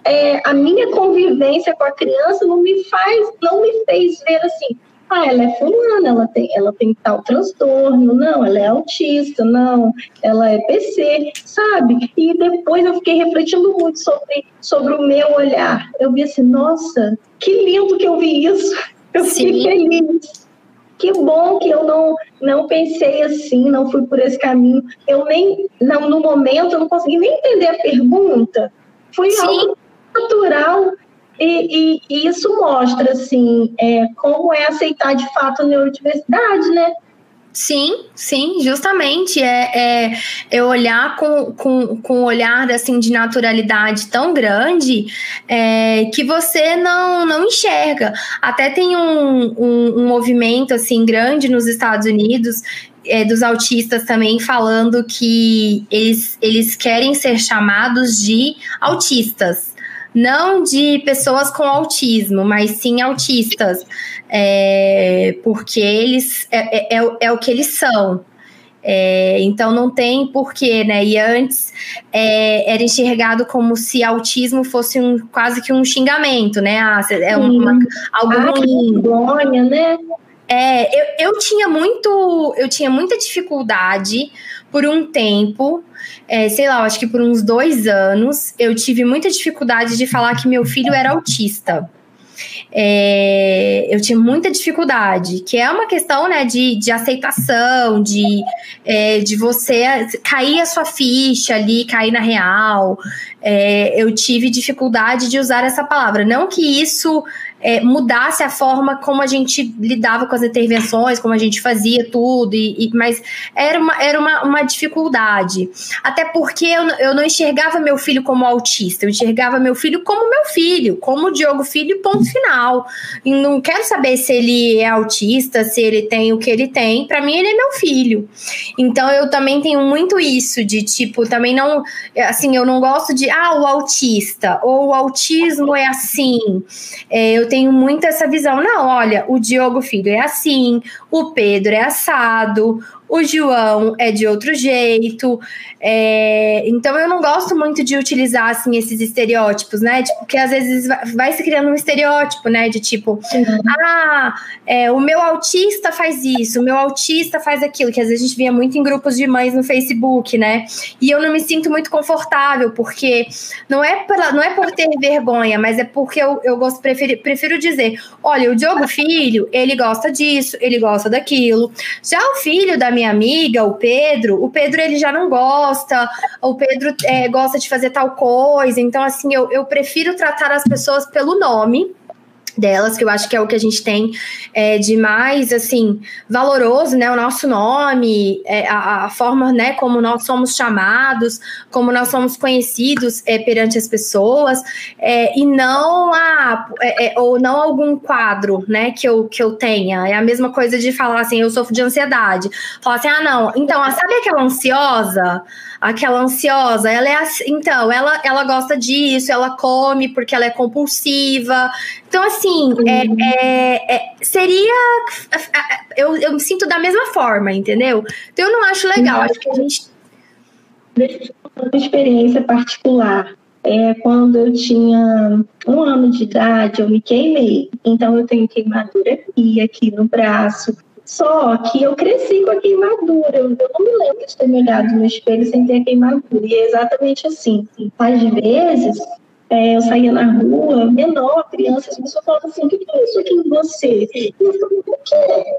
é, a minha convivência com a criança não me faz, não me fez ver assim, ah, ela é fulana, ela tem, ela tem tal transtorno, não, ela é autista, não, ela é PC, sabe? E depois eu fiquei refletindo muito sobre, sobre o meu olhar. Eu vi assim, nossa, que lindo que eu vi isso. <laughs> Eu fiquei Sim. feliz. Que bom que eu não, não pensei assim, não fui por esse caminho. Eu nem, não, no momento, eu não consegui nem entender a pergunta. Foi Sim. algo natural e, e, isso mostra, assim, é, como é aceitar de fato a neurodiversidade, né? Sim, sim, justamente. É, é eu olhar com, com, com um olhar assim, de naturalidade tão grande é, que você não, não enxerga. Até tem um, um, um movimento assim grande nos Estados Unidos é, dos autistas também falando que eles, eles querem ser chamados de autistas não de pessoas com autismo, mas sim autistas, é, porque eles é, é, é, é o que eles são. É, então não tem porquê, né? E antes é, era enxergado como se autismo fosse um, quase que um xingamento, né? Ah, é uma, algo ah, ruim. Vergonha, né? É, eu, eu tinha muito, eu tinha muita dificuldade por um tempo é, sei lá, acho que por uns dois anos, eu tive muita dificuldade de falar que meu filho era autista. É, eu tinha muita dificuldade, que é uma questão né, de, de aceitação, de, é, de você cair a sua ficha ali, cair na real. É, eu tive dificuldade de usar essa palavra. Não que isso é, mudasse a forma como a gente lidava com as intervenções, como a gente fazia tudo, e, e mas era, uma, era uma, uma dificuldade. Até porque eu, eu não enxergava meu filho como autista, eu enxergava meu filho como meu filho, como Diogo Filho, ponto final. E não quero saber se ele é autista, se ele tem o que ele tem, para mim ele é meu filho. Então eu também tenho muito isso de tipo, também não, assim, eu não gosto de, ah, o autista, ou o autismo é assim. É, eu tenho muito essa visão. Não, olha, o Diogo Filho é assim, o Pedro é assado, o João é de outro jeito. É, então eu não gosto muito de utilizar assim esses estereótipos, né? Tipo, porque às vezes vai, vai se criando um estereótipo, né? De tipo, uhum. ah, é, o meu autista faz isso, o meu autista faz aquilo, que às vezes a gente via muito em grupos de mães no Facebook, né? E eu não me sinto muito confortável, porque não é, pela, não é por ter vergonha, mas é porque eu, eu gosto, prefiro, prefiro dizer: olha, o Diogo Filho, ele gosta disso, ele gosta daquilo. Já o filho da minha minha amiga, o Pedro, o Pedro ele já não gosta, o Pedro é, gosta de fazer tal coisa. Então, assim, eu, eu prefiro tratar as pessoas pelo nome delas, que eu acho que é o que a gente tem é, de mais, assim, valoroso, né, o nosso nome, é, a, a, forma, né, como nós somos chamados, como nós somos conhecidos é, perante as pessoas, é, e não a, é, é, ou não algum quadro, né, que eu, que eu tenha, é a mesma coisa de falar assim, eu sofro de ansiedade, falar assim, ah, não, então, sabe aquela ansiosa? Aquela ansiosa, ela é assim, então, ela, ela gosta disso, ela come porque ela é compulsiva. Então, assim, é, uhum. é, é, seria. Eu, eu me sinto da mesma forma, entendeu? Então, eu não acho legal. Uhum. Acho que a gente. Deixa eu uma experiência particular. É, quando eu tinha um ano de idade, eu me queimei. Então, eu tenho queimadura aqui, aqui no braço, Só que eu cresci com a queimadura. Eu, não me lembro de ter me olhado no espelho sem ter a queimadura. E é exatamente assim. Às vezes, é, eu saía na rua, menor, criança, as pessoas falavam assim: o que é isso aqui em você? E eu falei: o quê?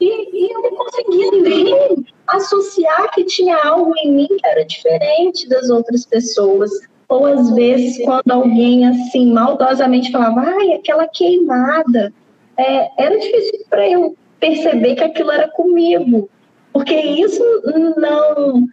E, e eu não conseguia nem associar que tinha algo em mim que era diferente das outras pessoas. Ou às vezes, quando alguém assim maldosamente falava, ai, aquela queimada, é, era difícil para eu perceber que aquilo era comigo, porque isso não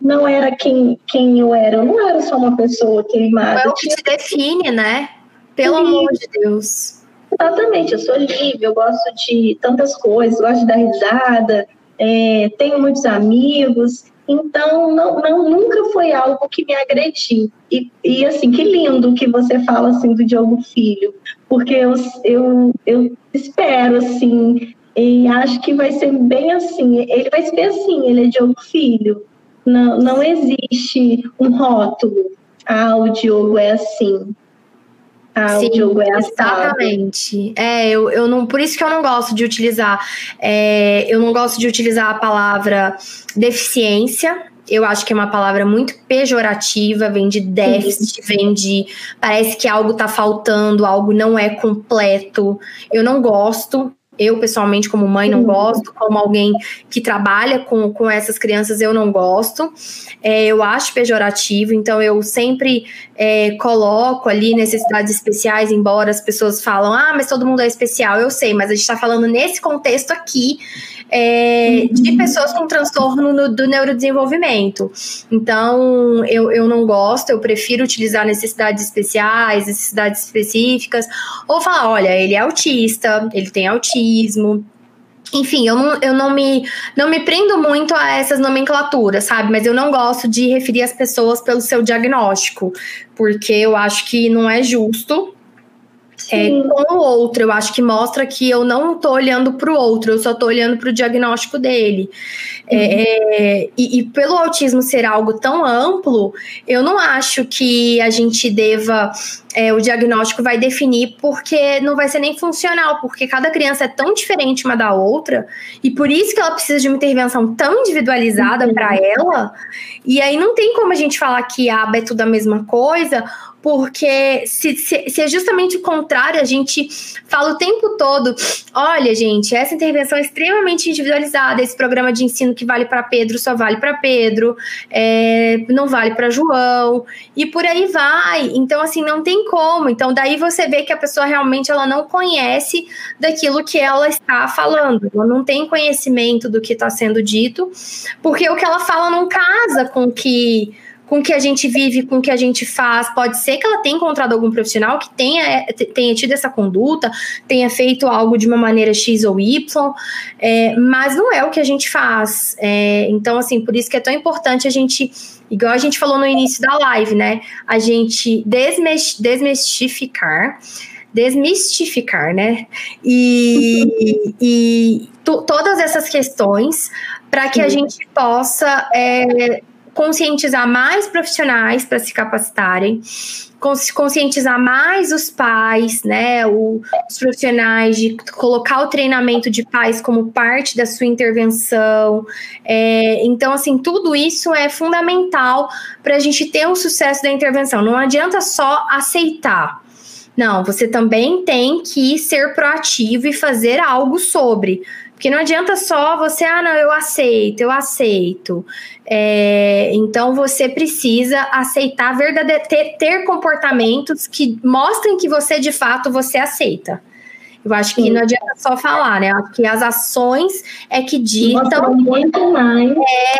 não era quem, quem eu era, eu não era só uma pessoa queimada. Não é o que te define, né? Pelo Sim. amor de Deus. Exatamente, eu sou livre, eu gosto de tantas coisas, gosto de dar risada, é, tenho muitos amigos, então não, não, nunca foi algo que me agrediu. E, e assim, que lindo que você fala assim do Diogo Filho, porque eu, eu, eu espero assim e acho que vai ser bem assim. Ele vai ser assim, ele é Diogo Filho. Não, não existe um rótulo. Ah, o Diogo é assim. Ah, Sim, o Diogo é Exatamente. É, eu, eu não, por isso que eu não gosto de utilizar. É, eu não gosto de utilizar a palavra deficiência, eu acho que é uma palavra muito pejorativa, vem de déficit, vem de. Parece que algo está faltando, algo não é completo. Eu não gosto. Eu, pessoalmente, como mãe, não gosto. Como alguém que trabalha com, com essas crianças, eu não gosto. É, eu acho pejorativo, então eu sempre é, coloco ali necessidades especiais, embora as pessoas falam, ah, mas todo mundo é especial. Eu sei, mas a gente está falando nesse contexto aqui é, de pessoas com transtorno no, do neurodesenvolvimento. Então, eu, eu não gosto, eu prefiro utilizar necessidades especiais, necessidades específicas, ou falar, olha, ele é autista, ele tem autismo, enfim, eu não, eu não me não me prendo muito a essas nomenclaturas, sabe? Mas eu não gosto de referir as pessoas pelo seu diagnóstico, porque eu acho que não é justo é, com o outro. Eu acho que mostra que eu não estou olhando para o outro, eu só estou olhando para o diagnóstico dele. É, uhum. É, e, e, pelo autismo ser algo tão amplo, eu não acho que a gente deva. É, o diagnóstico vai definir porque não vai ser nem funcional, porque cada criança é tão diferente uma da outra, e por isso que ela precisa de uma intervenção tão individualizada uhum. para ela. E aí não tem como a gente falar que a aba é tudo a mesma coisa, porque se, se, se, é justamente o contrário, a gente fala o tempo todo: olha, gente, essa intervenção é extremamente individualizada, esse programa de ensino que vale para Pedro só vale para Pedro, é, não vale para João, e por aí vai. Então, assim, não tem como. Então, daí você vê que a pessoa realmente ela não conhece daquilo que ela está falando, ela não tem conhecimento do que está sendo dito, porque o que ela fala não casa com que com que a gente vive, com que a gente faz. Pode ser que ela tenha encontrado algum profissional que tenha, tenha tido essa conduta, tenha feito algo de uma maneira X ou Y, é, mas não é o que a gente faz. É, então, assim, por isso que é tão importante a gente, igual a gente falou no início da live, né? A gente desmistificar desmistificar, né? E, e todas essas questões para que a gente possa é, conscientizar mais profissionais para se capacitarem, conscientizar mais os pais, né, os profissionais, de colocar o treinamento de pais como parte da sua intervenção. É, então, assim, tudo isso é fundamental para a gente ter um sucesso da intervenção. Não adianta só aceitar. Não, você também tem que ser proativo e fazer algo sobre. Porque não adianta só você, ah, não, eu aceito, eu aceito. É, então você precisa aceitar verdadeiro, ter, ter comportamentos que mostrem que você de fato você aceita. Eu acho que Sim. não adianta só falar, né? Acho que as ações é que ditam muito mais.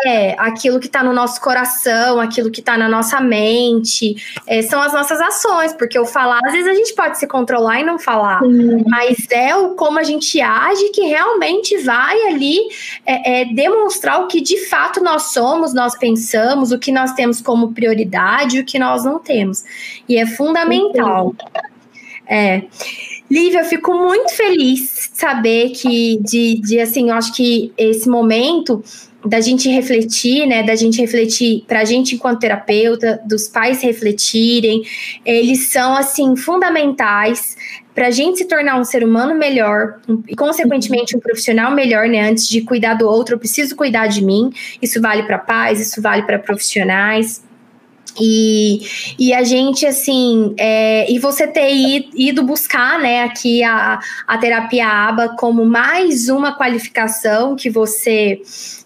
É, aquilo que está no nosso coração, aquilo que está na nossa mente, é, são as nossas ações, porque o falar, às vezes a gente pode se controlar e não falar, Sim. mas é o como a gente age que realmente vai ali é, é, demonstrar o que de fato nós somos, nós pensamos, o que nós temos como prioridade, o que nós não temos. E é fundamental. É. Lívia, eu fico muito feliz de saber que, de, de assim, eu acho que esse momento da gente refletir, né, da gente refletir para a gente enquanto terapeuta, dos pais refletirem, eles são assim fundamentais para a gente se tornar um ser humano melhor e, consequentemente, um profissional melhor, né? Antes de cuidar do outro, eu preciso cuidar de mim. Isso vale para pais, isso vale para profissionais. E, e a gente, assim, é, e você ter ido buscar, né, aqui a, a terapia ABA como mais uma qualificação que você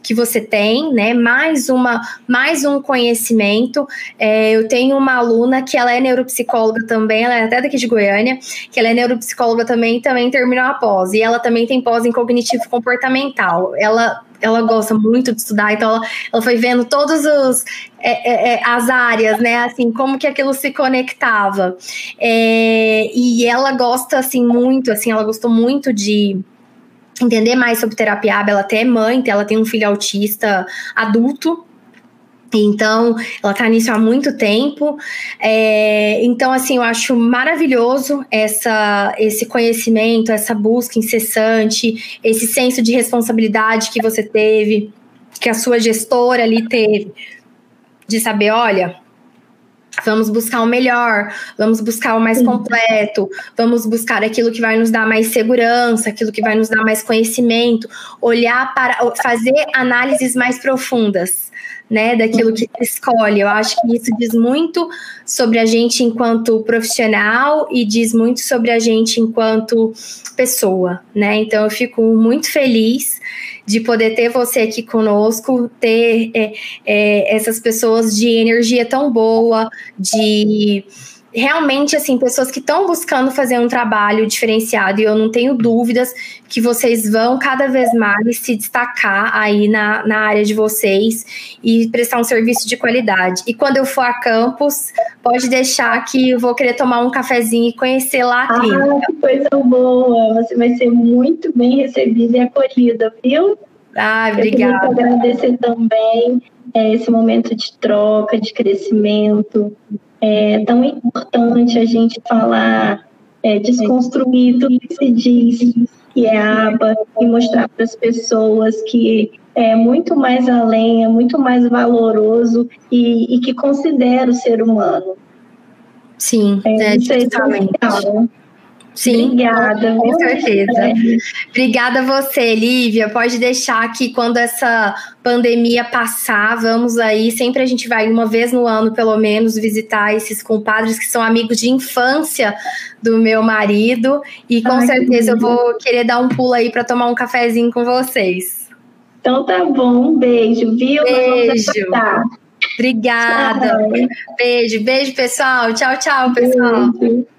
que você tem, né, mais uma, mais um conhecimento. É, eu tenho uma aluna que ela é neuropsicóloga também, ela é até daqui de Goiânia, que ela é neuropsicóloga também, também terminou a pós, e ela também tem pós em cognitivo comportamental. Ela ela gosta muito de estudar, então ela, ela foi vendo todos os é, é, é, as áreas, né? Assim, como que aquilo se conectava. É, e ela gosta assim muito, assim, ela gostou muito de entender mais sobre terapia ela até é mãe, ela tem um filho autista adulto, então, ela está nisso há muito tempo. É, então, assim, eu acho maravilhoso essa, esse conhecimento, essa busca incessante, esse senso de responsabilidade que você teve, que a sua gestora ali teve, de saber, olha, Vamos buscar o melhor, vamos buscar o mais completo, vamos buscar aquilo que vai nos dar mais segurança, aquilo que vai nos dar mais conhecimento, olhar para fazer análises mais profundas né, daquilo que escolhe. Eu acho que isso diz muito sobre a gente enquanto profissional e diz muito sobre a gente enquanto pessoa, né? Então eu fico muito feliz de poder ter você aqui conosco, ter é, é, essas pessoas de energia tão boa, de realmente, assim, pessoas que estão buscando fazer um trabalho diferenciado, e eu não tenho dúvidas que vocês vão cada vez mais se destacar aí na, na área de vocês e prestar um serviço de qualidade. E quando eu for a campus, pode deixar que eu vou querer tomar um cafezinho e conhecer lá a clínica. Ah, que coisa boa! Você vai ser muito bem recebida e acolhida, viu? Ah, obrigada. Eu queria agradecer também é, esse momento de troca, de crescimento, é tão importante a gente falar, é, desconstruir tudo que se diz que é aba e mostrar para as pessoas que é muito mais além, é muito mais valoroso e, e que considera o ser humano. Sim, é, é, isso é essencial. Sim, obrigada. Com certeza. É. Obrigada a você, Lívia. Pode deixar que quando essa pandemia passar, vamos aí. Sempre a gente vai uma vez no ano, pelo menos, visitar esses compadres que são amigos de infância do meu marido. E com Ai, certeza eu vou querer dar um pulo aí para tomar um cafezinho com vocês. Então tá bom, um beijo, viu? Beijo. Obrigada. Tchau. Beijo, beijo, pessoal. Tchau, tchau, pessoal. Beijo.